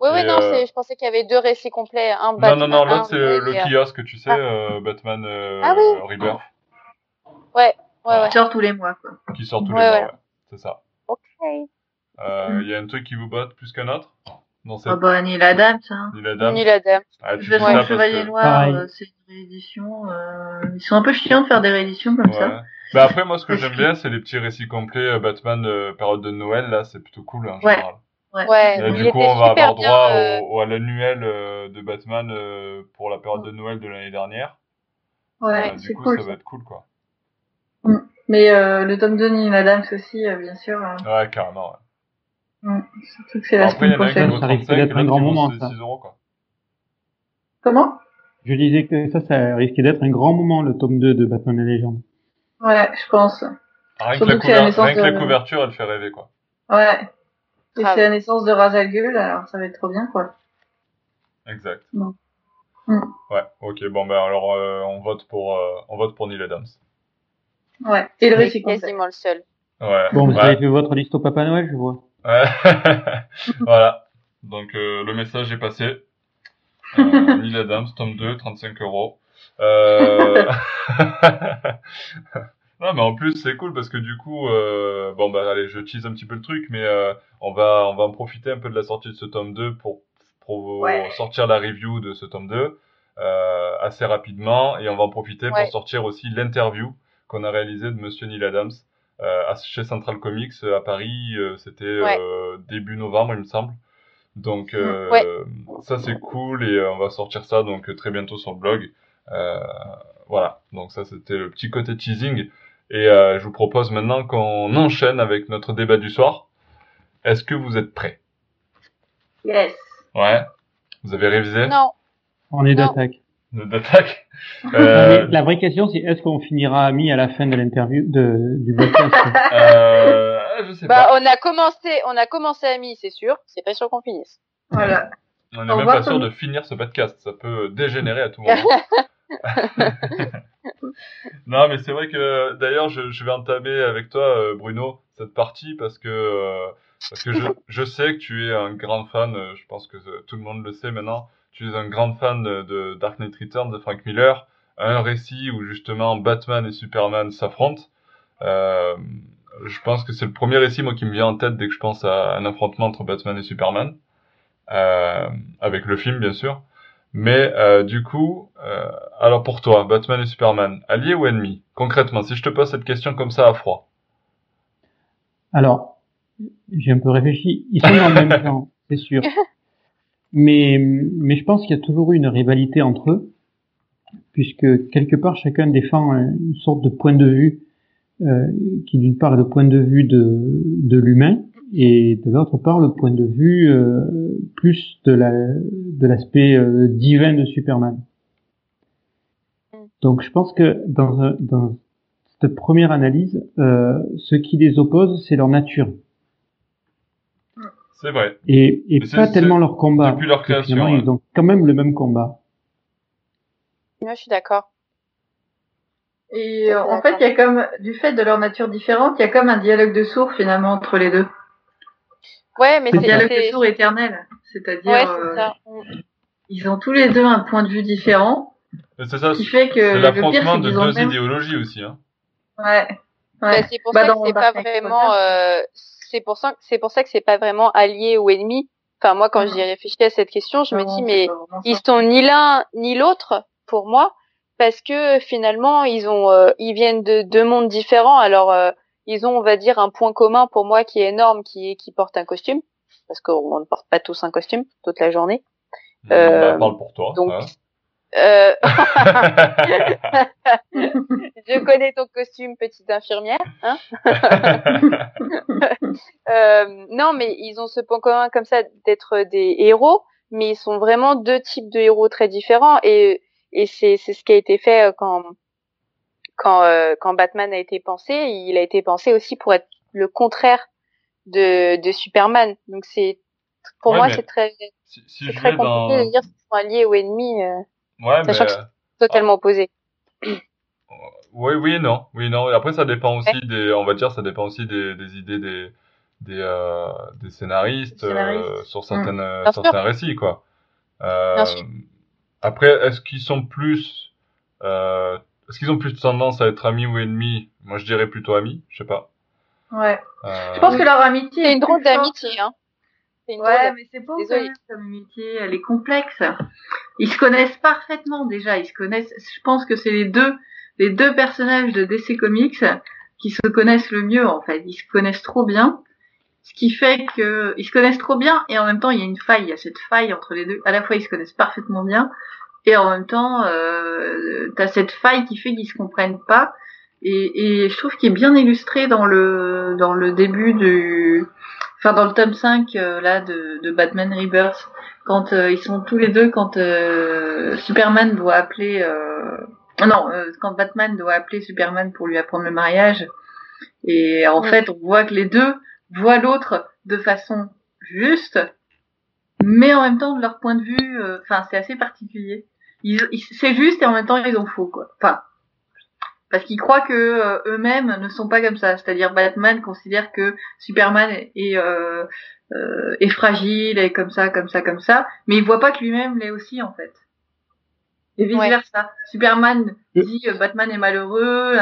Ah non. Oui, oui, non, euh, c'est, je pensais qu'il y avait deux récits complets. Un Non, Batman, non, non, un l'autre c'est le kiosque, tu sais, Ah. euh, Batman euh, Ah oui. Rebirth, Ouais, ouais, ouais. Il sort tous les mois, quoi. qui sort tous Ouais, les mois, ouais. ouais. C'est ça. Ok. Euh, Il y a un truc qui vous botte plus qu'un autre Non, c'est Ah bah, Neil Adams, hein. Neil Adams. Neil Adams. Ah, tu Je dis sais ça le parce Chevalier que... Noir, euh, c'est une réédition. Euh... Ils sont un peu chiants de faire des rééditions comme ça. Ouais. Bah après, moi, ce que j'aime que- bien, c'est les petits récits complets euh, Batman euh, période de Noël, là, c'est plutôt cool, en Ouais. général. Ouais. Il du coup, on va avoir bien, droit euh, au, au- à l'annuel euh, de Batman euh, pour la période de Noël de l'année dernière. Ouais, Euh, du c'est coup, cool. ça ça. va être cool, quoi. Mais euh, le tome 2 de Neil Adams aussi, euh, bien sûr. euh, Ouais, carrément, ouais. mm, surtout que c'est la Bon, après, il y semaine en a qui prochaine. vaut Ça risque 35 et d'être un l'autre grand qui vaut moment, 6 ça. euros, quoi. Comment? Je disais que ça, ça risquait d'être un grand moment, le tome 2 de Batman et Légende. Ouais, je pense. Rien que, Surtout la, que c'est la couver- naissance rien que la de- couverture, elle fait rêver, quoi. Ouais. Et c'est la naissance de Ra's al Ghul, alors ça va être trop bien, quoi. Exact. Non. Mm. Ouais, ok, bon, ben alors, euh, on vote pour, euh, on vote pour Neil Adams. Ouais. Et le il est récit complet. quasiment le seul. Ouais. Bon, vous ouais. avez fait votre liste au Papa Noël, je vois. Ouais. voilà. Donc euh, le message est passé. Euh, Neil Adams, tome 2, 35 euros. Euh... non mais en plus c'est cool parce que du coup, euh... bon bah allez, je tease un petit peu le truc, mais euh, on va on va en profiter un peu de la sortie de ce tome 2 pour pour Ouais. sortir la review de ce tome 2 euh, assez rapidement et on va en profiter Ouais. pour sortir aussi l'interview qu'on a réalisée de Monsieur Neil Adams euh, chez Central Comics euh, à Paris. euh, C'était Ouais. euh, début novembre, il me semble. Donc euh, Ouais. ça c'est cool et on va sortir ça donc très bientôt sur le blog. Euh, voilà. Donc ça c'était le petit côté teasing et euh, je vous propose maintenant qu'on enchaîne avec notre débat du soir. Est-ce que vous êtes prêts? Yes. Ouais. Vous avez révisé? Non. On est d'attaque. d'attaque? Euh, La vraie question, c'est est-ce qu'on finira amis à la fin de l'interview de, du podcast? Euh, Je sais Bah, pas. on a commencé, on a commencé à mi, c'est sûr. C'est pas sûr qu'on finisse. Voilà. On n'est même pas sûr de finir ce podcast. Ça peut dégénérer à tout moment. non, mais c'est vrai que d'ailleurs, je, je vais entamer avec toi, euh, Bruno, cette partie parce que euh, parce que je, je sais que tu es un grand fan. euh, je pense que tout le monde le sait maintenant. Tu es un grand fan de, de Dark Knight Returns de Frank Miller, un récit où justement Batman et Superman s'affrontent. Euh, je pense que c'est le premier récit moi qui me vient en tête dès que je pense à un affrontement entre Batman et Superman, euh, avec le film bien sûr. Mais euh, du coup, euh, alors pour toi, Batman et Superman, alliés ou ennemis? Concrètement, si je te pose cette question comme ça à froid. Alors, j'ai un peu réfléchi. Ils sont dans le même camp, c'est sûr. Mais, mais je pense qu'il y a toujours eu une rivalité entre eux, puisque quelque part chacun défend une sorte de point de vue euh, qui d'une part est le point de vue de, de l'humain et de l'autre part le point de vue euh, plus de la de l'aspect euh, divin de Superman. Donc je pense que dans, dans cette première analyse, euh, ce qui les oppose, c'est leur nature C'est vrai. et, pas tellement leur combat. depuis leur création, ouais. Ils ont quand même le même combat. Moi, je suis d'accord. Et euh, en fait, il y a comme, du fait de leur nature différente, il y a comme un dialogue de sourds finalement entre les deux. Ouais, mais c'est, dialogue c'est- sourds éternel. C'est-à-dire, ouais, euh, ils ont tous les deux un point de vue différent. C'est ça, qui fait que c'est le l'affrontement de deux même- idéologies aussi. Hein. Ouais. Bah, ouais. c'est pour Bah, ça dans que c'est pas vraiment, euh, c'est pour ça, c'est pour ça que c'est pas vraiment allié ou ennemi. Enfin, moi, quand Mhm. j'y ai réfléchi à cette question, je me Non, dis, c'est mais ils sont ni l'un ni l'autre pour moi, parce que finalement, ils ont, euh, ils viennent de deux mondes différents. Alors, euh, ils ont, on va dire, un point commun pour moi qui est énorme, qui est qu'ils portent un costume, parce qu'on ne porte pas tous un costume toute la journée. Euh, Bah, parle pour toi. Donc, hein. euh, je connais ton costume, petite infirmière. Hein Euh, non, mais ils ont ce point commun comme ça d'être des héros, mais ils sont vraiment deux types de héros très différents et et c'est c'est ce qui a été fait euh, quand quand euh, quand Batman a été pensé, il a été pensé aussi pour être le contraire de de Superman. Donc c'est pour Ouais, moi mais c'est très si, si c'est très compliqué dans... de dire s'ils sont alliés ou ennemis, euh, Ouais, mais... sachant que totalement opposés. Oui, oui, non, oui, non. Et après, ça dépend aussi des, on va dire, ça dépend aussi des, des idées des, des, euh, des scénaristes, scénaristes. euh, sur certaines, Bien sûr. certains récits, quoi. Euh, après, est-ce qu'ils sont plus, euh, est-ce qu'ils ont plus tendance à être amis ou ennemis Moi, je dirais plutôt amis, je sais pas. Ouais. Euh, Je pense que leur amitié. C'est est une drôle d'amitié, hein. C'est une drôle Ouais, d'amitié. mais c'est beau Désolée. cette amitié, elle est complexe. Ils se connaissent parfaitement déjà, ils se connaissent, je pense que c'est les deux, les deux personnages de DC Comics qui se connaissent le mieux en fait, ils se connaissent trop bien. Ce qui fait que, ils se connaissent trop bien et en même temps il y a une faille, il y a cette faille entre les deux. À la fois ils se connaissent parfaitement bien et en même temps euh, t'as cette faille qui fait qu'ils se comprennent pas. Et, et je trouve qu'il est bien illustré dans le dans le début du, enfin dans le tome 5 euh, là de, de Batman Rebirth. Quand euh, ils sont tous les deux quand euh, Superman doit appeler euh, non euh, quand Batman doit appeler Superman pour lui apprendre le mariage. Et en fait on voit que les deux voient l'autre de façon juste mais en même temps de leur point de vue euh, enfin c'est assez particulier ils, ils- c'est juste et en même temps ils ont faux quoi enfin parce qu'ils croient que euh, eux-mêmes ne sont pas comme ça c'est-à-dire Batman considère que Superman est, est, euh, euh, est fragile et comme ça, comme ça, comme ça, mais il voit pas que lui-même l'est aussi en fait. Et vice Ouais. versa. Superman dit euh, Batman est malheureux,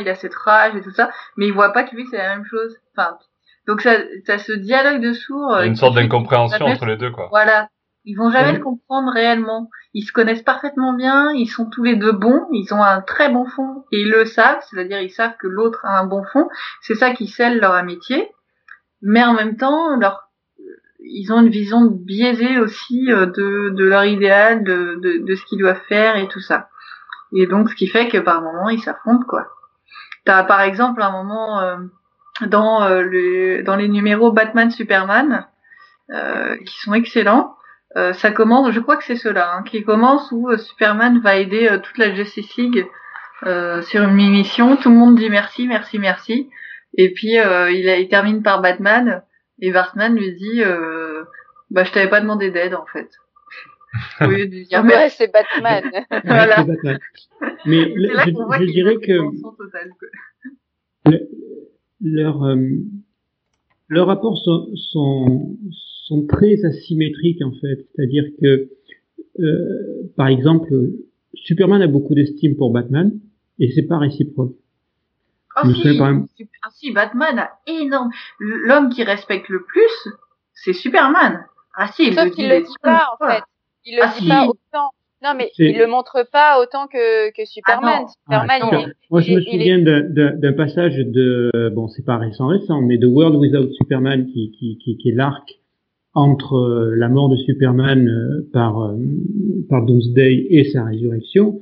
il a cette rage et tout ça, mais il voit pas que lui c'est la même chose. Enfin, donc ça, ça se dialogue de sourds. il y a une sorte d'incompréhension entre les deux, quoi. Voilà. Ils vont jamais le comprendre réellement. Ils se connaissent parfaitement bien, ils sont tous les deux bons, ils ont un très bon fond et ils le savent, c'est-à-dire ils savent que l'autre a un bon fond. C'est ça qui scelle leur amitié. Mais en même temps, leur ils ont une vision biaisée aussi euh, de, de leur idéal, de, de, de ce qu'ils doivent faire et tout ça. Et donc, ce qui fait que par moment, ils s'affrontent, quoi. T'as par exemple un moment euh, dans, euh, le, dans les numéros Batman-Superman, euh, qui sont excellents. Euh, ça commence, je crois que c'est cela, hein, qui commence où euh, Superman va aider euh, toute la Justice League euh, sur une mission. Tout le monde dit merci, merci, merci. Et puis euh, il, a- il termine par Batman et Batman lui dit euh, bah je t'avais pas demandé d'aide en fait. Au lieu de dire Ouais, merci. c'est Batman. Voilà. C'est Batman. Mais le- là je, qu'on voit je dirais que totale, le- leurs euh, leurs rapports sont, sont, sont très asymétriques en fait. C'est-à-dire que, euh, par exemple, Superman a beaucoup d'estime pour Batman et c'est pas réciproque. Ah Mais si, c'est quand même- ah si, Batman a énorme. L'homme qui respecte le plus, c'est Superman. Ah si, il Sauf le qu'il le dit pas, en fait. Il le Ah, dit si. pas autant. Non, mais il le montre pas autant que, que Superman. non. Superman, Ah, il Moi, je il me souviens d'un- passage de, bon, c'est pas récent récent, mais de World Without Superman, qui, qui, qui, qui est l'arc entre euh, la mort de Superman euh, par, euh, par Doomsday et sa résurrection,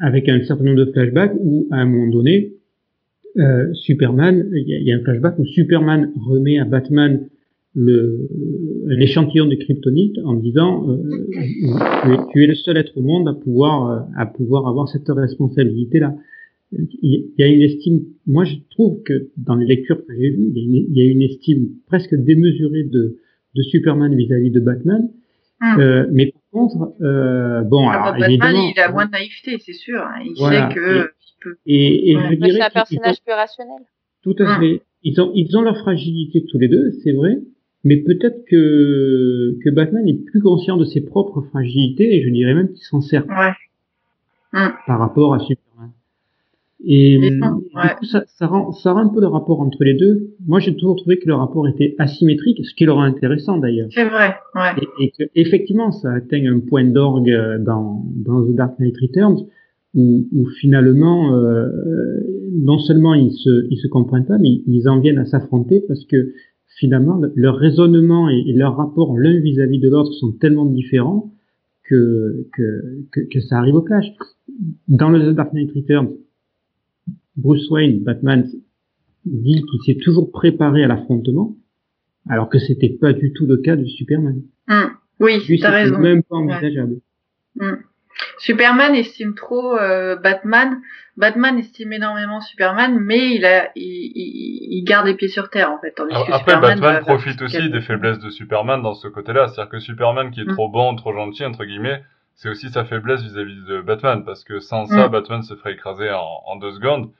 avec un certain nombre de flashbacks où, à un moment donné, Superman, il y, y a un flashback où Superman remet à Batman le l'échantillon de kryptonite en disant euh, tu, es, le seul être au monde à pouvoir à pouvoir avoir cette responsabilité là il y a une estime moi je trouve que dans les lectures que j'ai vues il y a une estime presque démesurée de de Superman vis-à-vis de Batman Hum. euh, mais par contre euh, bon Ah, alors bah, Batman, évidemment il a moins de naïveté, c'est sûr. hein. Il Voilà. sait que il peut. et, et Ouais. je mais dirais c'est un ont- personnage plus rationnel. tout à Mm. fait. Ils ont, ils ont leur fragilité tous les deux, c'est vrai, mais peut-être que, que Batman est plus conscient de ses propres fragilités et je dirais même qu'il s'en sert Ouais. Mm. par rapport à Superman. Et, ça, coup, ça, ça, rend, ça rend un peu le rapport entre les deux. Moi, j'ai toujours trouvé que le rapport était asymétrique, ce qui le rend intéressant d'ailleurs. C'est vrai, ouais. Et, et que, effectivement, ça atteint un point d'orgue euh, dans, dans The Dark Knight Returns, où, où finalement, euh, non seulement ils se, ils se comprennent pas, mais ils en viennent à s'affronter parce que finalement, le- leur raisonnement et, et leur rapport l'un vis-à-vis de l'autre sont tellement différents que, que, que, que ça arrive au clash. Dans le The Dark Knight Returns, Bruce Wayne, Batman, dit qu'il s'est toujours préparé à l'affrontement, alors que c'était pas du tout le cas de Superman. Mm. Oui, Lui, t'as raison. même pas envisageable. Superman estime trop euh, Batman. Batman estime énormément Superman, mais il a, il, il, il garde les pieds sur terre en fait. Tandis que Après, Superman Batman profite aussi des faiblesses de Superman dans ce côté-là. C'est-à-dire que Superman, qui est Mm. trop bon, trop gentil, entre guillemets, c'est aussi sa faiblesse vis-à-vis de Batman. Parce que sans ça, Mm. Batman se ferait écraser en, en deux secondes.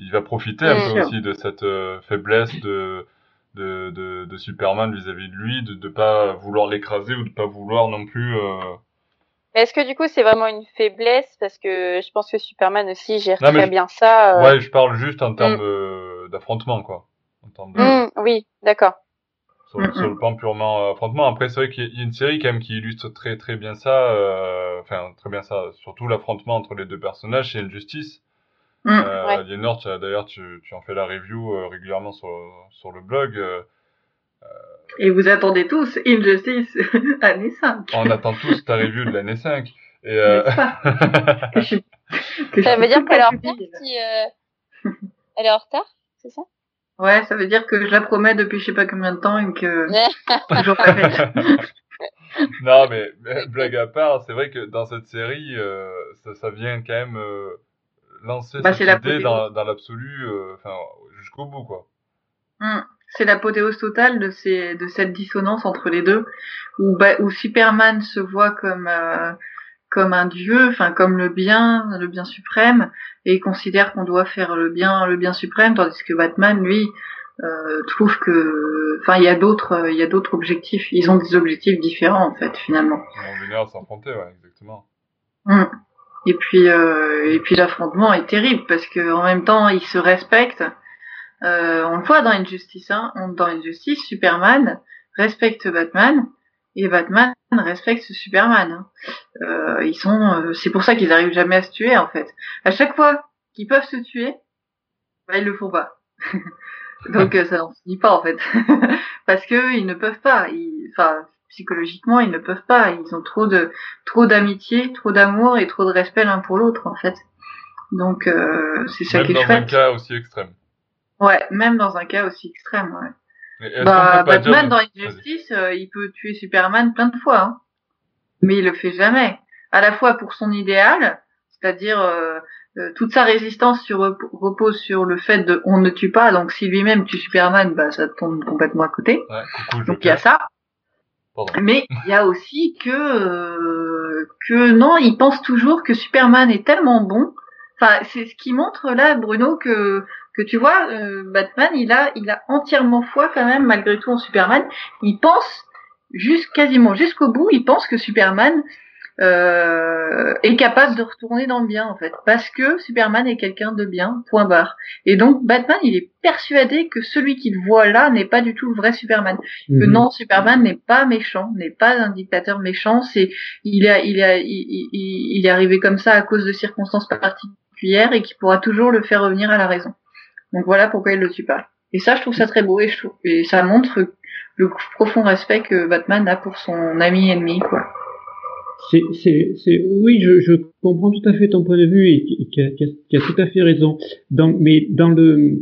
Il va profiter un Mm. peu aussi de cette euh, faiblesse de, de, de, de Superman vis-à-vis de lui, de ne pas vouloir l'écraser ou de pas vouloir non plus... euh, Est-ce que du coup c'est vraiment une faiblesse? Parce que je pense que Superman aussi gère Non, très je- bien ça. euh. Ouais, je parle juste en termes euh, d'affrontement, quoi. En termes de... Hmm, oui, d'accord. sur, Mm, sur le plan purement affrontement. Après, c'est vrai qu'il y a- une série quand même qui illustre très très bien ça. euh, Enfin, très bien ça. Surtout l'affrontement entre les deux personnages, c'est Injustice. Mm. Euh, Ouais. As- d'ailleurs, tu, tu en fais la review euh, régulièrement sur, sur le blog. euh, Et vous attendez tous Injustice année 5. on attend tous ta review de l'année 5. Et, euh... N'est-ce pas Que je suis- que je Ça veut dire qu'elle est en retard si euh, elle est en retard, c'est ça? Ouais, ça veut dire que je la promets depuis je sais pas combien de temps et que toujours pas faite. non, mais, mais blague à part, c'est vrai que dans cette série, euh, ça, ça vient quand même euh, lancer Bah, c'est cette idée dans, dans l'absolu, euh, enfin, jusqu'au bout, quoi. Mm. C'est l'apothéose totale de, ces, de cette dissonance entre les deux, où, bah, où Superman se voit comme euh, comme un dieu, enfin comme le bien, le bien suprême, et considère qu'on doit faire le bien, le bien suprême, tandis que Batman, lui, euh, trouve que, enfin, il y a d'autres, il y a d'autres objectifs. Ils ont des objectifs différents en fait, finalement. Ils vont venir s'affronter, ouais, exactement. Mm. Et puis, euh, et puis l'affrontement est terrible parce que en même temps, ils se respectent. Euh, on le voit dans Injustice, hein. Dans Injustice, Superman respecte Batman et Batman respecte Superman. hein. Euh, ils sont, euh, c'est pour ça qu'ils arrivent jamais à se tuer en fait. À chaque fois qu'ils peuvent se tuer, bah, ils le font pas. Donc euh, ça n'en finit pas en fait, parce que ils ne peuvent pas. Enfin, psychologiquement, ils ne peuvent pas. Ils ont trop de trop d'amitié, trop d'amour et trop de respect l'un pour l'autre en fait. Donc euh, c'est ça Même qui est dans un chouette. cas aussi extrême. Ouais, même dans un cas aussi extrême. Ouais. Bah, Batman dire- dans Injustice, euh, il peut tuer Superman plein de fois, hein. mais il le fait jamais. À la fois pour son idéal, c'est-à-dire euh, euh, toute sa résistance sur, repose sur le fait de on ne tue pas, donc si lui-même tue Superman, bah ça tombe complètement à côté. Ouais, coucou, Donc il y a ça. Mais il y a aussi que euh, que non, il pense toujours que Superman est tellement bon. Enfin, c'est ce qui montre là, Bruno, que que tu vois, euh, Batman, il a il a entièrement foi quand même malgré tout en Superman. Il pense juste quasiment jusqu'au bout, il pense que Superman euh, est capable de retourner dans le bien en fait, parce que Superman est quelqu'un de bien. Point barre. Et donc Batman, il est persuadé que celui qu'il voit là n'est pas du tout le vrai Superman que Mhm. non, Superman n'est pas méchant, n'est pas un dictateur méchant. C'est il a il a il, il- il est arrivé comme ça à cause de circonstances particulières et qui pourra toujours le faire revenir à la raison. Donc voilà pourquoi il le tue pas. Et ça, je trouve ça très beau et je trouve, et ça montre le profond respect que Batman a pour son ami ennemi, quoi. C'est, c'est, c'est, oui, je, je comprends tout à fait ton point de vue et qui, qui a, qui a- qui a tout à fait raison. Dans, mais dans le,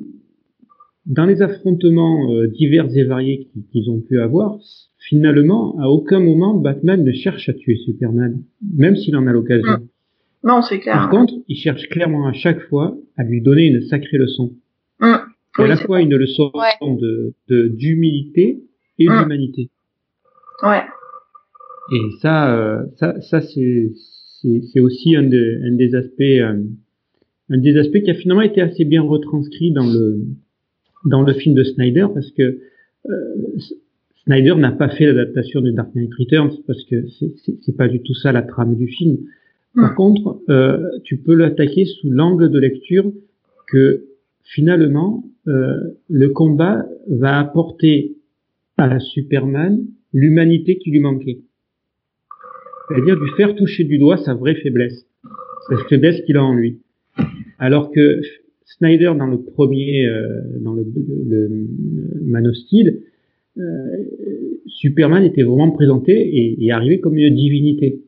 dans les affrontements euh, divers et variés qui- qu'ils ont pu avoir, finalement, à aucun moment Batman ne cherche à tuer Superman, même s'il en a l'occasion. Non, c'est clair. Par contre, il cherche clairement à chaque fois à lui donner une sacrée leçon. Mm. Et à la fois une leçon Ouais. de, de, d'humilité et Mm. d'humanité. Ouais. Et ça, euh, ça, ça c'est, aussi un, de- un des aspects, euh, un des aspects qui a finalement été assez bien retranscrit dans le, dans le film de Snyder, parce que euh, Snyder n'a pas fait l'adaptation de Dark Knight Returns parce que c'est pas du tout ça la trame du film. Par contre, euh, tu peux l'attaquer sous l'angle de lecture que finalement euh, le combat va apporter à Superman l'humanité qui lui manquait. C'est-à-dire lui faire toucher du doigt sa vraie faiblesse, sa faiblesse qu'il a en lui. Alors que Snyder dans le premier, euh, dans le, le, Man of euh, Superman était vraiment présenté et, et, arrivé comme une divinité.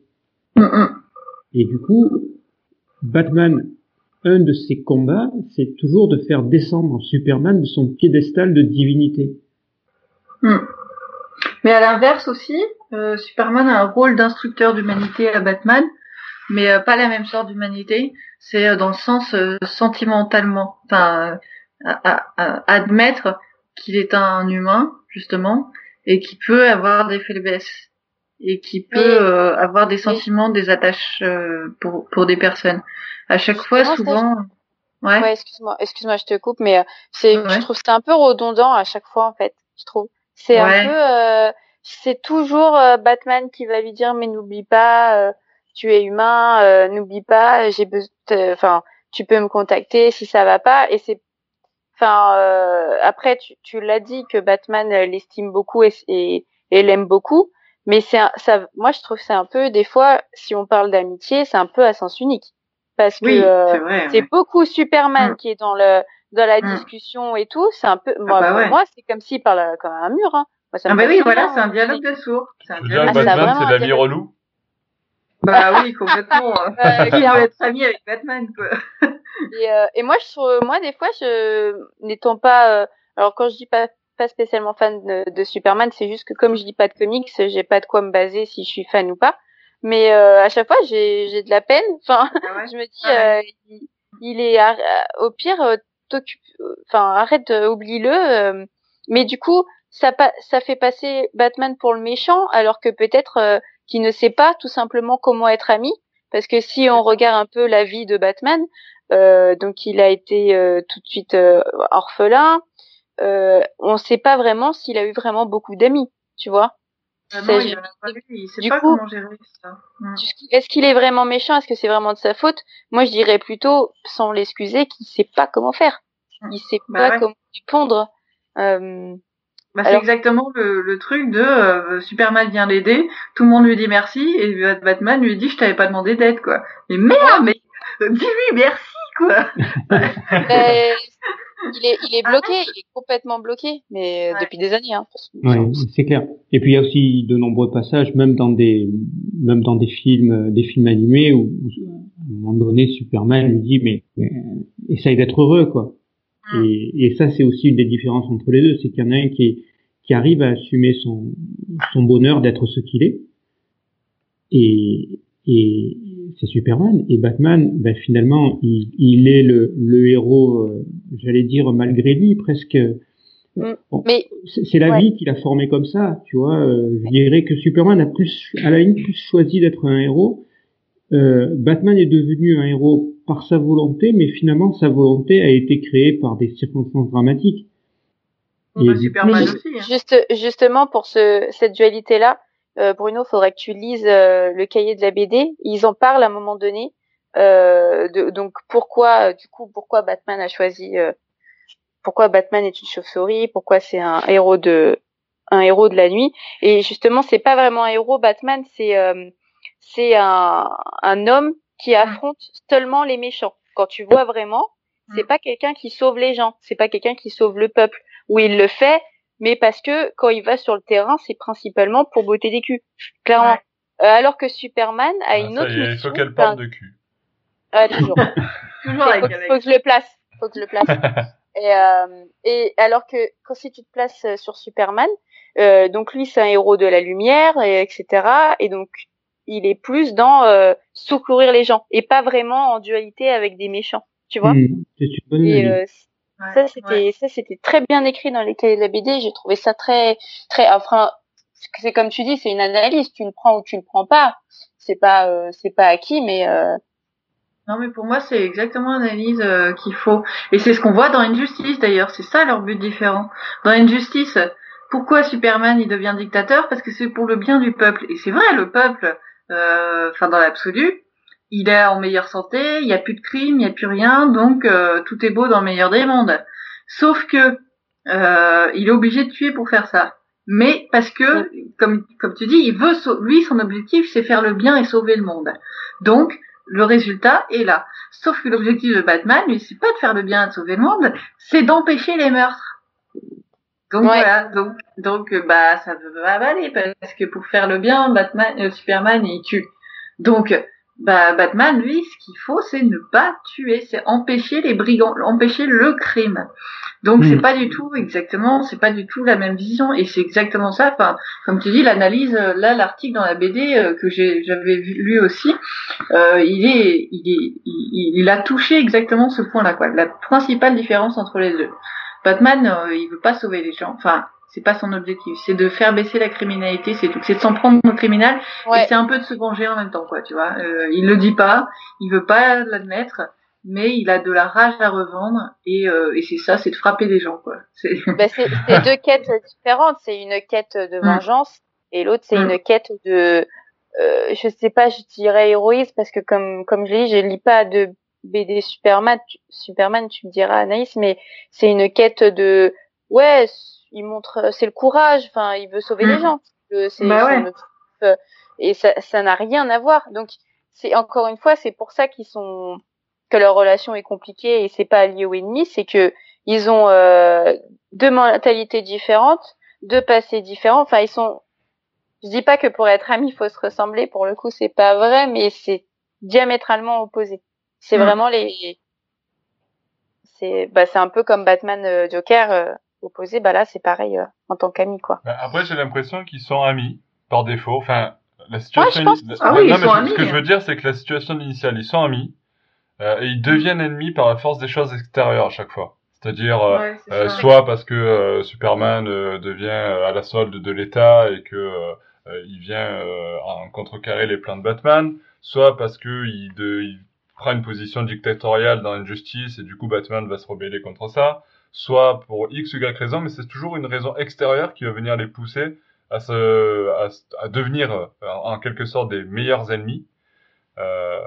Et du coup, Batman, un de ses combats, c'est toujours de faire descendre Superman de son piédestal de divinité. Mais à l'inverse aussi, euh, Superman a un rôle d'instructeur d'humanité à Batman, mais euh, pas la même sorte d'humanité. C'est euh, dans le sens euh, sentimentalement, enfin, admettre qu'il est un humain justement et qui peut avoir des faiblesses et qui peut avoir des sentiments, des attaches pour pour des personnes. À chaque fois, souvent. Ouais. ouais excuse-moi, excuse-moi, je te coupe, mais c'est, je trouve c'est un peu redondant à chaque fois en fait. Je trouve. C'est un peu, euh, c'est toujours euh, Batman qui va lui dire mais n'oublie pas, euh, tu es humain, n'oublie pas, j'ai besoin, enfin, tu peux me contacter si ça va pas. Et c'est, enfin, après tu, tu l'as dit que Batman l'estime beaucoup et, et, et l'aime beaucoup, mais c'est ça, moi je trouve c'est un peu des fois si on parle d'amitié, c'est un peu à sens unique parce que c'est beaucoup Superman mm. qui est dans le dans la mmh. discussion et tout, c'est un peu, ah moi, bah moi c'est comme s'il parle comme un mur. Hein. Moi, ça ah bah oui, voilà, c'est un dialogue de sourds. C'est un dialogue. Batman, c'est l'ami relou. Bah oui, complètement. euh, qui veut être ami avec Batman, quoi. et, euh, et moi, je, moi, des fois, je, n'étant pas, euh, alors quand je dis pas, pas spécialement fan de, de Superman, c'est juste que comme je lis pas de comics, j'ai pas de quoi me baser si je suis fan ou pas. Mais euh, à chaque fois, j'ai, j'ai de la peine. Enfin, ah je me dis, ah euh, il, il, est, au pire, enfin arrête, oublie-le. Euh, mais du coup, ça, ça fait passer Batman pour le méchant, alors que peut-être euh, qu'il ne sait pas tout simplement comment être ami. Parce que si on regarde un peu la vie de Batman, euh, donc il a été tout de suite orphelin. on sait pas vraiment s'il a eu vraiment beaucoup d'amis, tu vois. Non, il, pas il sait pas comment gérer ça. Mm. Est-ce qu'il est vraiment méchant? Est-ce que c'est vraiment de sa faute? Moi, je dirais plutôt, sans l'excuser, qu'il sait pas comment faire. Mm. Il sait bah pas comment répondre. Euh, bah, c'est exactement le, le, truc de euh, Superman vient l'aider, tout le monde lui dit merci et Batman lui dit je t'avais pas demandé d'aide quoi. Mais merde, mais dis-lui merci quoi. il est, il est bloqué, il est complètement bloqué, mais depuis des années. Hein, oui, c'est clair. Et puis il y a aussi de nombreux passages, même dans des, même dans des films, des films animés où, à un moment donné Superman lui dit mais, essaye d'être heureux quoi. Mm. Et, et, ça c'est aussi une des différences entre les deux, c'est qu'il y en a un qui, qui arrive à assumer son, son bonheur d'être ce qu'il est, et, et c'est Superman. Et Batman, ben, finalement, il, il est le, le héros, euh, j'allais dire malgré lui, presque. Mm. mais c'est la vie qui l'a formé comme ça, tu vois. Euh, je dirais que Superman a plus, à la ligne, plus choisi d'être un héros. Euh, Batman est devenu un héros par sa volonté, mais finalement sa volonté a été créée par des circonstances dramatiques. Bah, Superman aussi, hein. juste, justement pour ce, cette dualité-là, euh, Bruno, faudrait que tu lises euh, le cahier de la BD. Ils en parlent à un moment donné. Euh, de, donc pourquoi, du coup, pourquoi Batman a choisi, pourquoi Batman est une chauve-souris, pourquoi c'est un héros de, un héros de la nuit. Et justement, c'est pas vraiment un héros. Batman, c'est, c'est un, un homme qui affronte seulement les méchants. Quand tu vois vraiment, c'est pas quelqu'un qui sauve les gens, c'est pas quelqu'un qui sauve le peuple. Où il le fait, mais parce que quand il va sur le terrain, c'est principalement pour botter des culs, clairement. Euh, alors que Superman a ah, une autre mission. Il faut qu'elle parle de cul. Ah, toujours. toujours faut, faut, que je le place. Faut que je le place. et, euh, et alors que quand si tu te places euh, sur Superman, euh, donc lui c'est un héros de la lumière, et, etc. Et donc il est plus dans euh, secourir les gens et pas vraiment en dualité avec des méchants, tu vois. Mmh, c'est une bonne et, ça c'était ça c'était très bien écrit dans les cahiers de la BD. J'ai trouvé ça très très enfin c'est comme tu dis c'est une analyse. Tu le prends ou tu le prends pas. C'est pas euh, c'est pas acquis mais euh... non mais pour moi c'est exactement l'analyse euh, qu'il faut et c'est ce qu'on voit dans Injustice d'ailleurs. C'est ça leur but différent. Dans Injustice pourquoi Superman il devient dictateur? Parce que c'est pour le bien du peuple. Et c'est vrai, le peuple, euh, enfin dans l'absolu, il est en meilleure santé, il n'y a plus de crimes, il n'y a plus rien, donc euh, tout est beau dans le meilleur des mondes. Sauf que euh, il est obligé de tuer pour faire ça. Mais parce que, comme, comme tu dis, il veut, lui, son objectif, c'est faire le bien et sauver le monde. Donc, le résultat est là. Sauf que l'objectif de Batman, lui, c'est pas de faire le bien et de sauver le monde, c'est d'empêcher les meurtres. Donc voilà, donc donc bah ça veut pas aller parce que pour faire le bien, Batman, euh, Superman il tue. Donc bah Batman lui, ce qu'il faut c'est ne pas tuer, c'est empêcher les brigands, empêcher le crime. Donc c'est hmm. pas du tout exactement, c'est pas du tout la même vision et c'est exactement ça. Enfin, comme tu dis, l'analyse là, l'article dans la BD euh, que j'avais lu aussi, euh, il est il est il, il, a touché exactement ce point-là quoi. La principale différence entre les deux. Batman, euh, il veut pas sauver les gens. Enfin, c'est pas son objectif. C'est de faire baisser la criminalité, c'est tout. C'est de s'en prendre au criminel. Et c'est un peu de se venger en même temps, quoi. Tu vois. Euh, il le dit pas, il veut pas l'admettre, mais il a de la rage à revendre. Et, euh, et c'est ça, c'est de frapper les gens, quoi. C'est bah, deux quêtes différentes. C'est une quête de mm. vengeance et l'autre c'est mm. une quête de euh, je sais pas, je dirais héroïsme parce que comme comme je l'ai dit, je lis pas de BD Superman, tu, Superman, tu me diras Anaïs, mais c'est une quête de ouais, il montre c'est le courage, enfin il veut sauver les mm. gens, c'est bah euh, et ça ça n'a rien à voir. Donc c'est encore une fois, c'est pour ça qu'ils sont que leur relation est compliquée et c'est pas lié au ennemi, c'est que ils ont euh, deux mentalités différentes, deux passés différents. Enfin, ils sont. Je dis pas que pour être amis, il faut se ressembler. Pour le coup, c'est pas vrai, mais c'est diamétralement opposé. C'est mm. vraiment les. C'est bah c'est un peu comme Batman euh, Joker euh, opposé. Bah là c'est pareil euh, en tant qu'amis quoi. Bah, après j'ai l'impression qu'ils sont amis par défaut. Enfin la situation. Ah oui, non, mais ce que je veux dire c'est que la situation initiale ils sont amis et ils deviennent ennemis par la force des choses extérieures à chaque fois. C'est-à-dire soit parce que Superman devient à la solde de l'État et que il vient en contrecarrer les plans de Batman, soit parce que il, de, il prend une position dictatoriale dans une justice et du coup Batman va se rebeller contre ça, soit pour X ou Y raison, mais c'est toujours une raison extérieure qui va venir les pousser à, se, à, devenir euh, en quelque sorte des meilleurs ennemis, euh,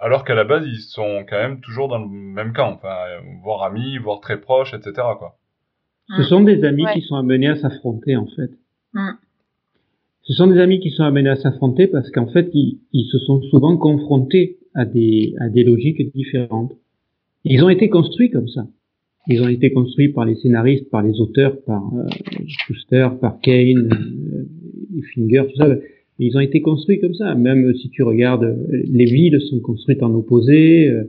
alors qu'à la base ils sont quand même toujours dans le même camp, enfin, voire amis, voire très proches, etc. Quoi. Ce sont des amis qui sont amenés à s'affronter en fait. Mm. Ce sont des amis qui sont amenés à s'affronter parce qu'en fait ils, ils se sont souvent confrontés à des, à des logiques différentes. Ils ont été construits comme ça. Ils ont été construits par les scénaristes, par les auteurs, par euh, Schuster, par Kane, euh, Finger, tout ça. Ils ont été construits comme ça. Même si tu regardes, les villes sont construites en opposé. Euh,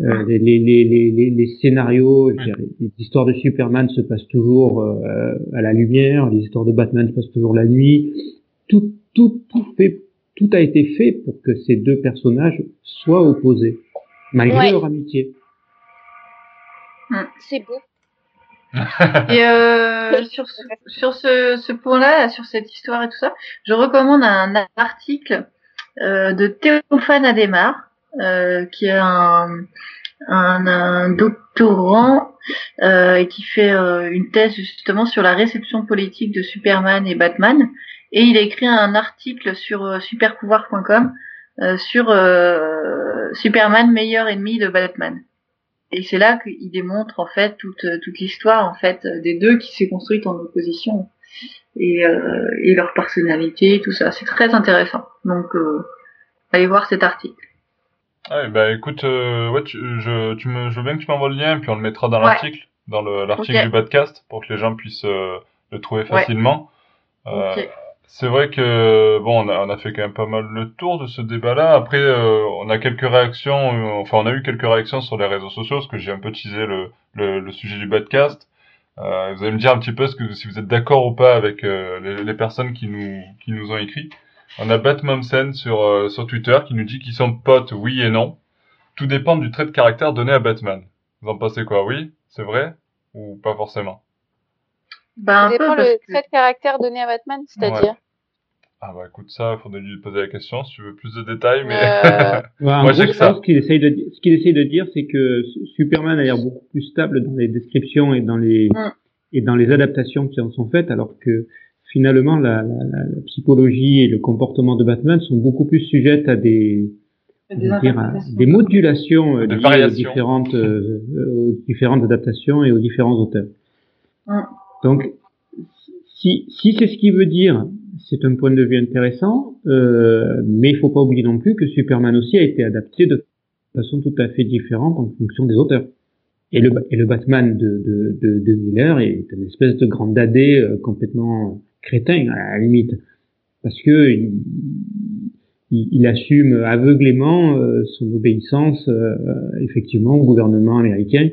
euh les, les, les, les, scénarios, les histoires de Superman se passent toujours euh, à la lumière, les histoires de Batman se passent toujours la nuit. Tout, tout, tout fait tout a été fait pour que ces deux personnages soient opposés, malgré leur amitié. Hmm. C'est beau. et euh, sur ce, sur ce, ce point-là, sur cette histoire et tout ça, je recommande un article euh, de Théophane Adémar, euh, qui est un, un, un doctorant euh, et qui fait euh, une thèse justement sur la réception politique de Superman et Batman et il a écrit un article sur euh, superpouvoir.com euh, sur euh, Superman meilleur ennemi de Batman. Et c'est là qu'il démontre en fait toute, toute l'histoire en fait des deux qui s'est construite en opposition et, et leur personnalité, tout ça. C'est très intéressant. Donc allez voir cet article. Ah, bah écoute, ouais, tu, je, tu me, je veux bien que tu m'envoies le lien, puis on le mettra dans l'article, dans l'article du podcast, pour que les gens puissent le trouver facilement. Ouais. C'est vrai que bon, on a, on a, fait quand même pas mal le tour de ce débat-là. Après, euh, on a quelques réactions, euh, enfin, on a eu quelques réactions sur les réseaux sociaux, parce que j'ai un peu teasé le, le, le sujet du podcast. Euh, vous allez me dire un petit peu ce que, si vous êtes d'accord ou pas avec euh, les, les, personnes qui nous qui nous ont écrit. On a Batmomsen sur sur Twitter qui nous dit qu'ils sont potes, oui et non. Tout dépend du trait de caractère donné à Batman. Vous en pensez quoi? Oui, c'est vrai? Ou pas forcément? Ben, ça dépend le trait de caractère donné à Batman, c'est-à-dire Ah bah écoute ça, il faudrait lui poser la question si tu veux plus de détails, mais euh... moi j'ai que ça. Ce qu'il essaye de, ce qu'il essaye de dire, c'est que Superman a l'air beaucoup plus stable dans les descriptions et dans les mm. et dans les adaptations qui en sont faites, alors que finalement la, la, la psychologie et le comportement de Batman sont beaucoup plus sujettes à des des, dire, à des modulations euh, liées aux différentes, euh, aux différentes adaptations et aux différents auteurs. Donc, si, si c'est ce qui veut dire, c'est un point de vue intéressant, euh, mais il faut pas oublier non plus que Superman aussi a été adapté de façon tout à fait différente en fonction des auteurs. Et le, et le Batman de, de, de, de Miller est une espèce de grand dadé euh, complètement crétin à la limite, parce que il, il, assume aveuglément euh, son obéissance euh, effectivement au gouvernement américain,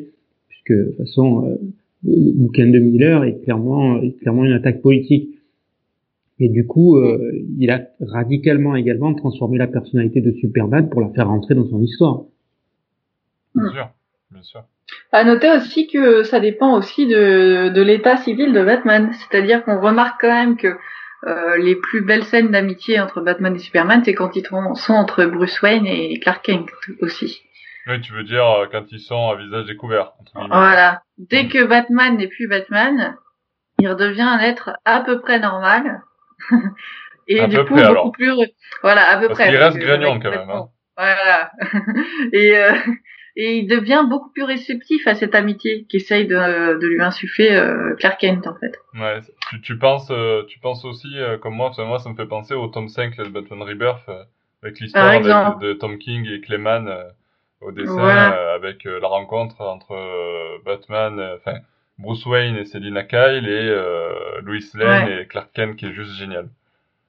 puisque de toute façon le bouquin de Miller est clairement, est clairement une attaque politique. Et du coup, euh, il a radicalement également transformé la personnalité de Superman pour la faire rentrer dans son histoire. Bien sûr, bien sûr. À noter aussi que ça dépend aussi de, de l'état civil de Batman. C'est-à-dire qu'on remarque quand même que euh, les plus belles scènes d'amitié entre Batman et Superman, c'est quand ils sont entre Bruce Wayne et Clark Kent aussi. Oui, tu veux dire euh, quand ils sont à visage découvert. Voilà. Dès que Batman n'est plus Batman, il redevient un être à peu près normal. et du coup, beaucoup plus. Voilà, à peu près. Il reste grognon quand même. Hein. Voilà. et, euh, et il devient beaucoup plus réceptif à cette amitié qu'essaye de, de lui insuffler euh, Clark Kent en fait. Ouais. Tu, tu penses, euh, tu penses aussi comme moi, moi ça me fait penser au tome 5 de Batman Rebirth avec l'histoire de Tom King et Clayman au dessin euh, avec euh, la rencontre entre euh, Batman, enfin Bruce Wayne et Selina Kyle et Louis Lane et Clark Kent qui est juste génial.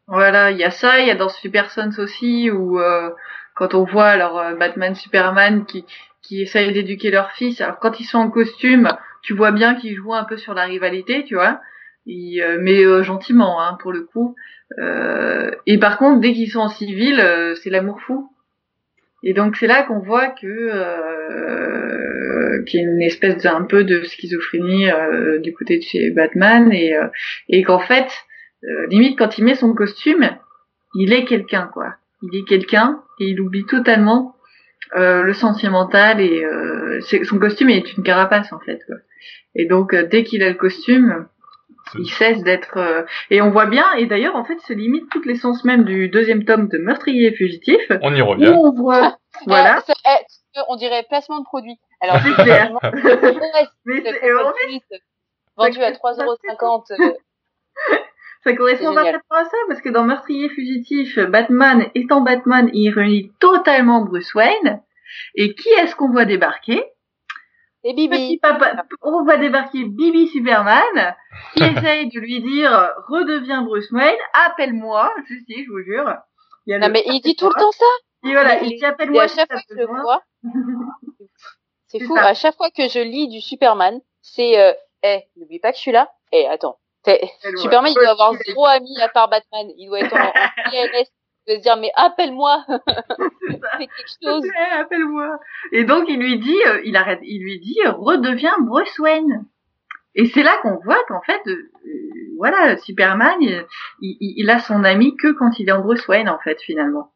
Voilà, il y a ça, il y a dans Super Sons aussi où quand on voit alors Batman, Superman qui qui essayent d'éduquer leur fils. Alors quand ils sont en costume, tu vois bien qu'ils jouent un peu sur la rivalité, tu vois, mais gentiment hein, pour le coup. et par contre, dès qu'ils sont en civil, c'est l'amour fou. Et donc c'est là qu'on voit que euh, qu'il y a une espèce d'un peu de schizophrénie euh, du côté de chez Batman et euh, et qu'en fait euh, limite quand il met son costume, il est quelqu'un quoi. Il est quelqu'un et il oublie totalement euh, le sentimental et son costume est une carapace en fait. Et donc dès qu'il a le costume, il cesse d'être et on voit bien et d'ailleurs en fait se limite toute l'essence même du deuxième tome de Meurtrier fugitif. On y revient. Où on voit voilà. Eh, on dirait placement de produit. Alors c'est clair. Mais c'est vendu à 3,50€. Euh, ça correspond parfaitement à ça parce que dans Meurtrier fugitif, Batman étant Batman, il réunit totalement Bruce Wayne. Et qui est-ce qu'on voit débarquer? Et Bibi. on voit débarquer Bibi Superman, qui essaye de lui dire redeviens Bruce Wayne, appelle-moi, je sais, je vous jure. non mais il dit tout le temps ça. Et voilà, il dit appelle-moi. à chaque fois que je le vois, c'est fou. À chaque fois que je lis du Superman, c'est, euh, eh, n'oublie pas que je suis là. Eh, attends. Superman, il doit avoir zéro ami à part Batman. Il doit être en, PLS. Doit se dire, mais appelle-moi. Quelque chose. appelle-moi. Et donc, il lui dit, euh, il arrête, il lui dit, redeviens Bruce Wayne. Et c'est là qu'on voit qu'en fait, euh, voilà, Superman, il, il, il, a son ami que quand il est en Bruce Wayne, en fait, finalement.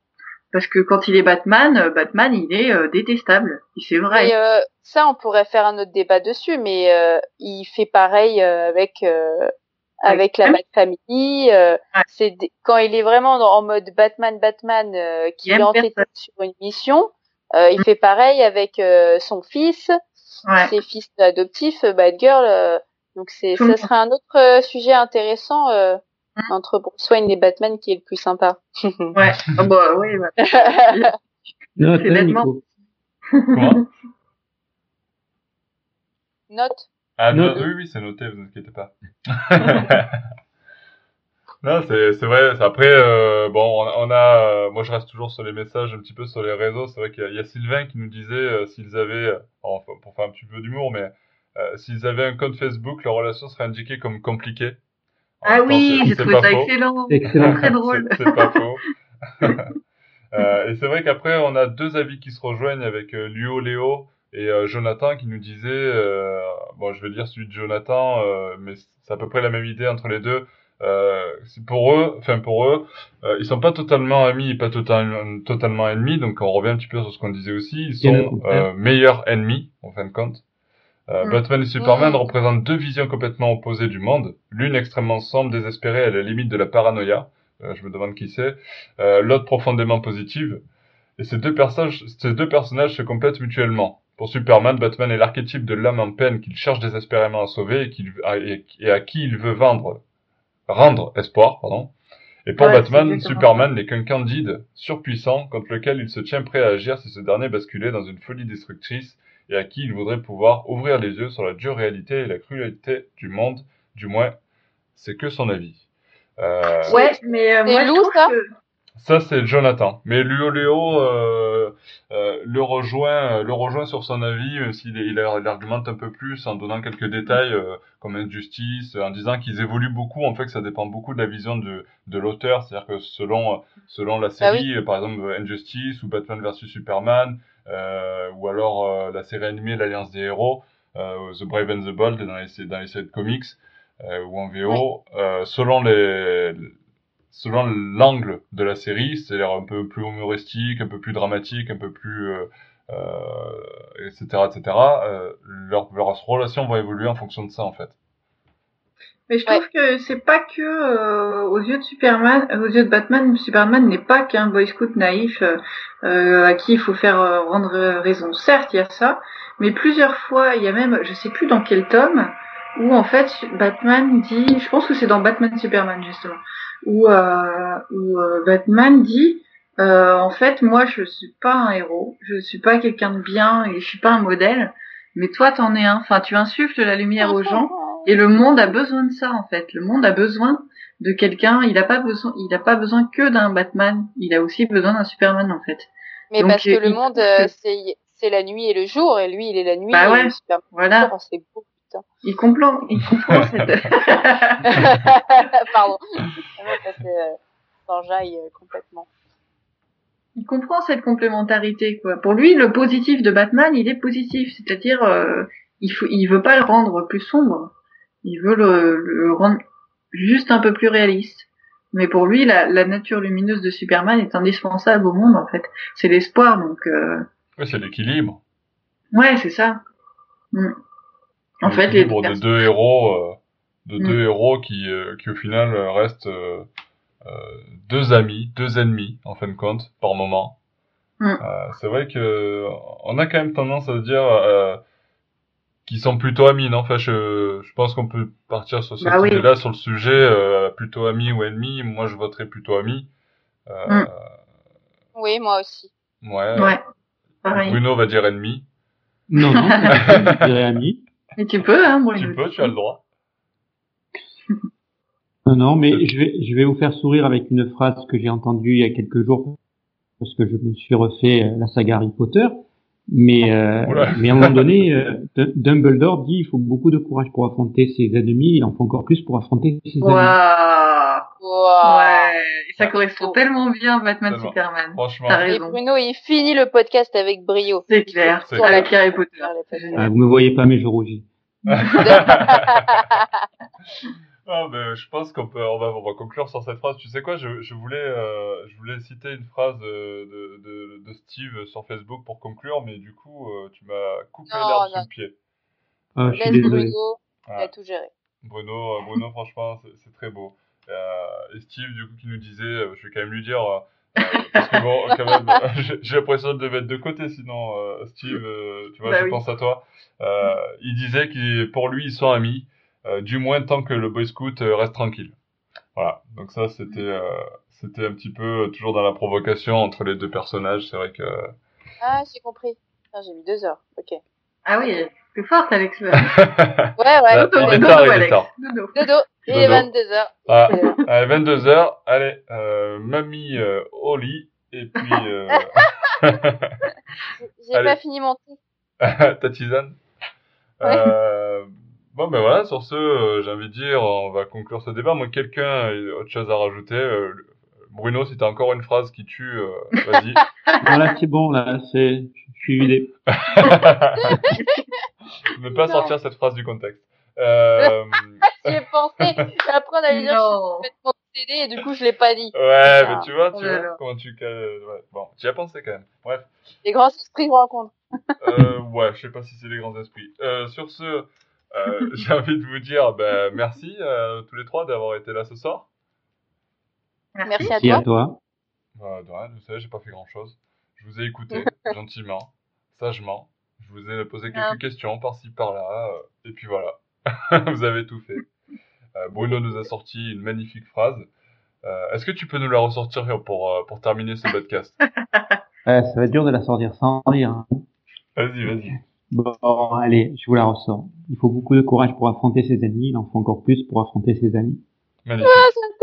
Parce que quand il est Batman, euh, Batman, il est euh, détestable. C'est vrai. Et, euh, ça, on pourrait faire un autre débat dessus, mais euh, il fait pareil avec avec la Bat Family. C'est quand il est vraiment en mode Batman, Batman, qui est entêté sur une mission. il mm. fait pareil avec son fils, ses fils adoptifs, Batgirl. donc c'est, ça serait un autre sujet intéressant Hein entre Bruce Wayne et Batman qui est le plus sympa. ouais, oh, bah oui, ouais. non, c'est bêtement. Quoi? Note. Ah, Note. oui, oui, c'est noté, vous inquiétez pas. non, c'est, c'est vrai. Après, euh, bon, on, a, euh, moi, je reste toujours sur les messages, un petit peu sur les réseaux. C'est vrai qu'il y a, il y a Sylvain qui nous disait euh, s'ils avaient, enfin, pour faire un petit peu d'humour, mais s'ils avaient un compte Facebook, leur relation serait indiquée comme compliquée. Ah oui, j'ai trouvé ça excellent. excellent. Très drôle. C'est pas faux. euh, et c'est vrai qu'après, on a deux avis qui se rejoignent avec euh, Luo Léo et euh, Jonathan qui nous disaient, euh, bon, je vais dire celui de Jonathan, euh, mais c'est à peu près la même idée entre les deux. Euh, pour eux, enfin pour eux, euh, ils sont pas totalement amis et pas totalement totalement ennemis. Donc on revient un petit peu sur ce qu'on disait aussi. Ils sont meilleurs ennemis en fin de compte. Euh, Mm. Batman et Superman représentent deux visions complètement opposées du monde. L'une extrêmement sombre, désespérée, à la limite de la paranoïa. Euh, je me demande qui c'est. Euh, L'autre profondément positive. Et ces deux, personnages, ces deux personnages se complètent mutuellement. Pour Superman, Batman est l'archétype de l'âme en peine qu'il cherche désespérément à sauver et, à- et- et à qui il veut vendre, rendre espoir, pardon. Et pour Ouais, Batman, Superman n'est qu'un candide, surpuissant, contre lequel il se tient prêt à agir si ce dernier basculait dans une folie destructrice et à qui il voudrait pouvoir ouvrir les yeux sur la dure réalité et la cruauté du monde, du moins, c'est que son avis. Euh, Ouais, mais euh, moi je trouve ça que ça c'est Jonathan, mais Luo Léo euh, euh, le rejoint, euh, le rejoint sur son avis, même s'il est- il, argumente un peu plus en donnant quelques détails euh, comme injustice, en disant qu'ils évoluent beaucoup, en fait que ça dépend beaucoup de la vision de, de l'auteur, c'est-à-dire que selon selon la Ah oui. série, euh, par exemple Injustice ou Batman vs Superman, euh, ou alors euh, la série animée L'Alliance des héros, euh, The Brave and the Bold dans les dans les séries de comics euh, ou en VO, euh, selon les selon l'angle de la série, c'est-à-dire un peu plus humoristique, un peu plus dramatique, un peu plus euh, euh, etc etc. Euh, leurs leurs relations vont évoluer en fonction de ça en fait. Mais je trouve que c'est pas que euh, aux yeux de Superman, aux yeux de Batman, Superman n'est pas qu'un boy scout naïf euh, euh, à qui il faut faire euh, rendre raison. Certes, il y a ça, mais plusieurs fois, il y a même, je sais plus dans quel tome, où en fait Batman dit, je pense que c'est dans Batman Superman justement, où, euh, où euh, Batman dit, euh, en fait, moi je suis pas un héros, je suis pas quelqu'un de bien et je suis pas un modèle, mais toi t'en es un. Enfin, tu insuffles la lumière aux gens. Et le monde a besoin de ça en fait. Le monde a besoin de quelqu'un. Il n'a pas besoin. Il n'a pas besoin que d'un Batman. Il a aussi besoin d'un Superman en fait. Mais Donc, parce que il- le monde, euh, c'est la nuit et le jour, et lui, il est la nuit Bah et ouais. le Superman Voilà. C'est beau, Il comprend. Il comprend cette. Pardon. Ça euh, euh, complètement. il comprend cette complémentarité quoi. Pour lui, le positif de Batman, il est positif. C'est-à-dire, euh, il faut. Il veut pas le rendre plus sombre. Il veut le, le rendre juste un peu plus réaliste. Mais pour lui, la, la nature lumineuse de Superman est indispensable au monde en fait. C'est l'espoir donc. Euh... Oui, c'est l'équilibre. Ouais, c'est ça. Mm. En fait, les l'équilibre de deux héros, euh, de Mm. deux héros qui, euh, qui au final restent euh, euh, deux amis, deux ennemis en fin de compte par moment. Mm. Euh, c'est vrai que on a quand même tendance à se dire euh, qu'ils sont plutôt amis, non? Enfin, je, je pense qu'on peut partir sur cette Bah oui. idée-là sur le sujet euh, plutôt amis ou ennemis. Moi, je voterais plutôt amis. Euh, Mm. Oui, moi aussi. Ouais. Ouais, pareil. Bruno va dire ennemi. Non, non, je dirais ami. Mais tu peux, hein, Bruno. Tu peux, tu as le droit. Non, non, mais je vais, je vais vous faire sourire avec une phrase que j'ai entendue il y a quelques jours parce que je me suis refait euh, la saga Harry Potter. Mais, euh, mais à un moment donné, euh, Dumbledore dit il faut beaucoup de courage pour affronter ses ennemis, il en faut encore plus pour affronter ses amis. Waouh. Wow. Ouais, ça Ah. correspond tellement bien Batman Tellement. Superman. Franchement. T'as Et raison. Bruno, il finit le podcast avec brio. C'est clair. C'est Sur la clair. Harry Potter. Ah, vous me voyez pas, mais je rougis. Ah, ben, je pense qu'on peut, on va, on va conclure sur cette phrase. Tu sais quoi, je, je voulais, euh, je voulais citer une phrase de, de, de Steve sur Facebook pour conclure, mais du coup, euh, tu m'as coupé l'herbe sous le pied. Ah, je suis Laisse. Bruno, il Ah. a tout géré. Bruno, euh, Bruno, franchement, c'est très beau. Euh, et Steve, du coup, qui nous disait, euh, je vais quand même lui dire, euh, parce que bon, quand même, j'ai- l'impression de le mettre de côté, sinon, euh, Steve, euh, tu vois, Bah je oui. pense à toi. Euh, il disait que pour lui, ils sont amis, euh, du moins tant que le Boy Scout reste tranquille. Voilà. Donc ça, c'était, euh, c'était un petit peu toujours dans la provocation entre les deux personnages. C'est vrai que. Ah, j'ai compris. J'ai mis deux heures. Ok. Ah oui, c'est fort, Alex. Ouais, ouais. Dodo, il est dodo, tard, il est tard. Dodo. Dodo. Il est Dodo. 22 heures. Ah, allez, 22h, allez, euh, mamie euh, au lit, et puis euh, J'ai pas fini mon thé. ta tisane. Euh, bon, ben voilà, sur ce, euh, j'ai envie de dire, on va conclure ce débat. Moi, quelqu'un a autre chose à rajouter euh, Bruno, si t'as encore une phrase qui tue, euh, vas-y. Voilà, c'est bon, là, c'est, je suis vidé. ne pas Non. sortir cette phrase du contexte. Euh, J'y ai pensé. Après, on allait dire, je suis complètement télé et du coup je l'ai pas dit. Ouais, Ah. mais tu vois, tu Oh là vois, comment tu... ouais. Bon, j'y ai pensé quand même. Bref. Les grands esprits se rencontrent. Euh, ouais, je sais pas si c'est les grands esprits. Euh, sur ce, euh, j'ai envie de vous dire ben, merci euh, tous les trois d'avoir été là ce soir. Merci à Merci à toi. toi. Bah, de rien, vous savez, j'ai pas fait grand chose. Je vous ai écouté gentiment, sagement. Je vous ai posé quelques Ah. questions par-ci par-là, euh, et puis voilà. vous avez tout fait. Euh, Bruno nous a sorti une magnifique phrase. Euh, Est-ce que tu peux nous la ressortir pour, euh, pour terminer ce podcast? Ça va être dur de la sortir sans rire. hein. Vas-y, vas-y. Bon, allez, je vous la ressors. Il faut beaucoup de courage pour affronter ses ennemis, il en faut encore plus pour affronter ses amis. Magnifique.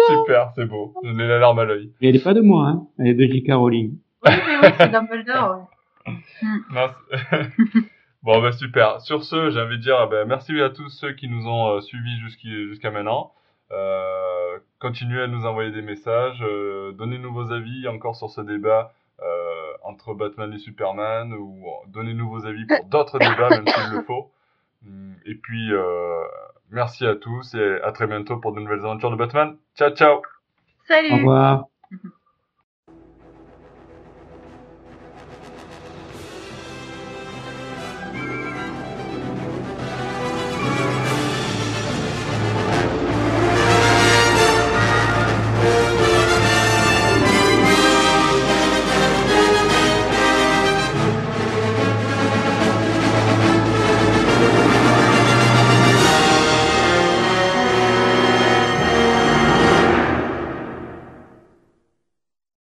Super, c'est beau. J'ai la larme à l'œil. Et elle est pas de moi, hein. Elle est de J.K. Rowling. Oui, oui, oui, c'est Dumbledore. ouais. Non, bon, bah super. Sur ce, j'ai envie de dire ben, merci à tous ceux qui nous ont euh, suivis jusqu'à maintenant. Euh, continuez à nous envoyer des messages. euh, Donnez-nous vos avis encore sur ce débat euh, entre Batman et Superman ou euh, donnez-nous vos avis pour d'autres débats, même s'il le faut. Et puis, euh, merci à tous et à très bientôt pour de nouvelles aventures de Batman. Ciao, ciao Au Salut revoir.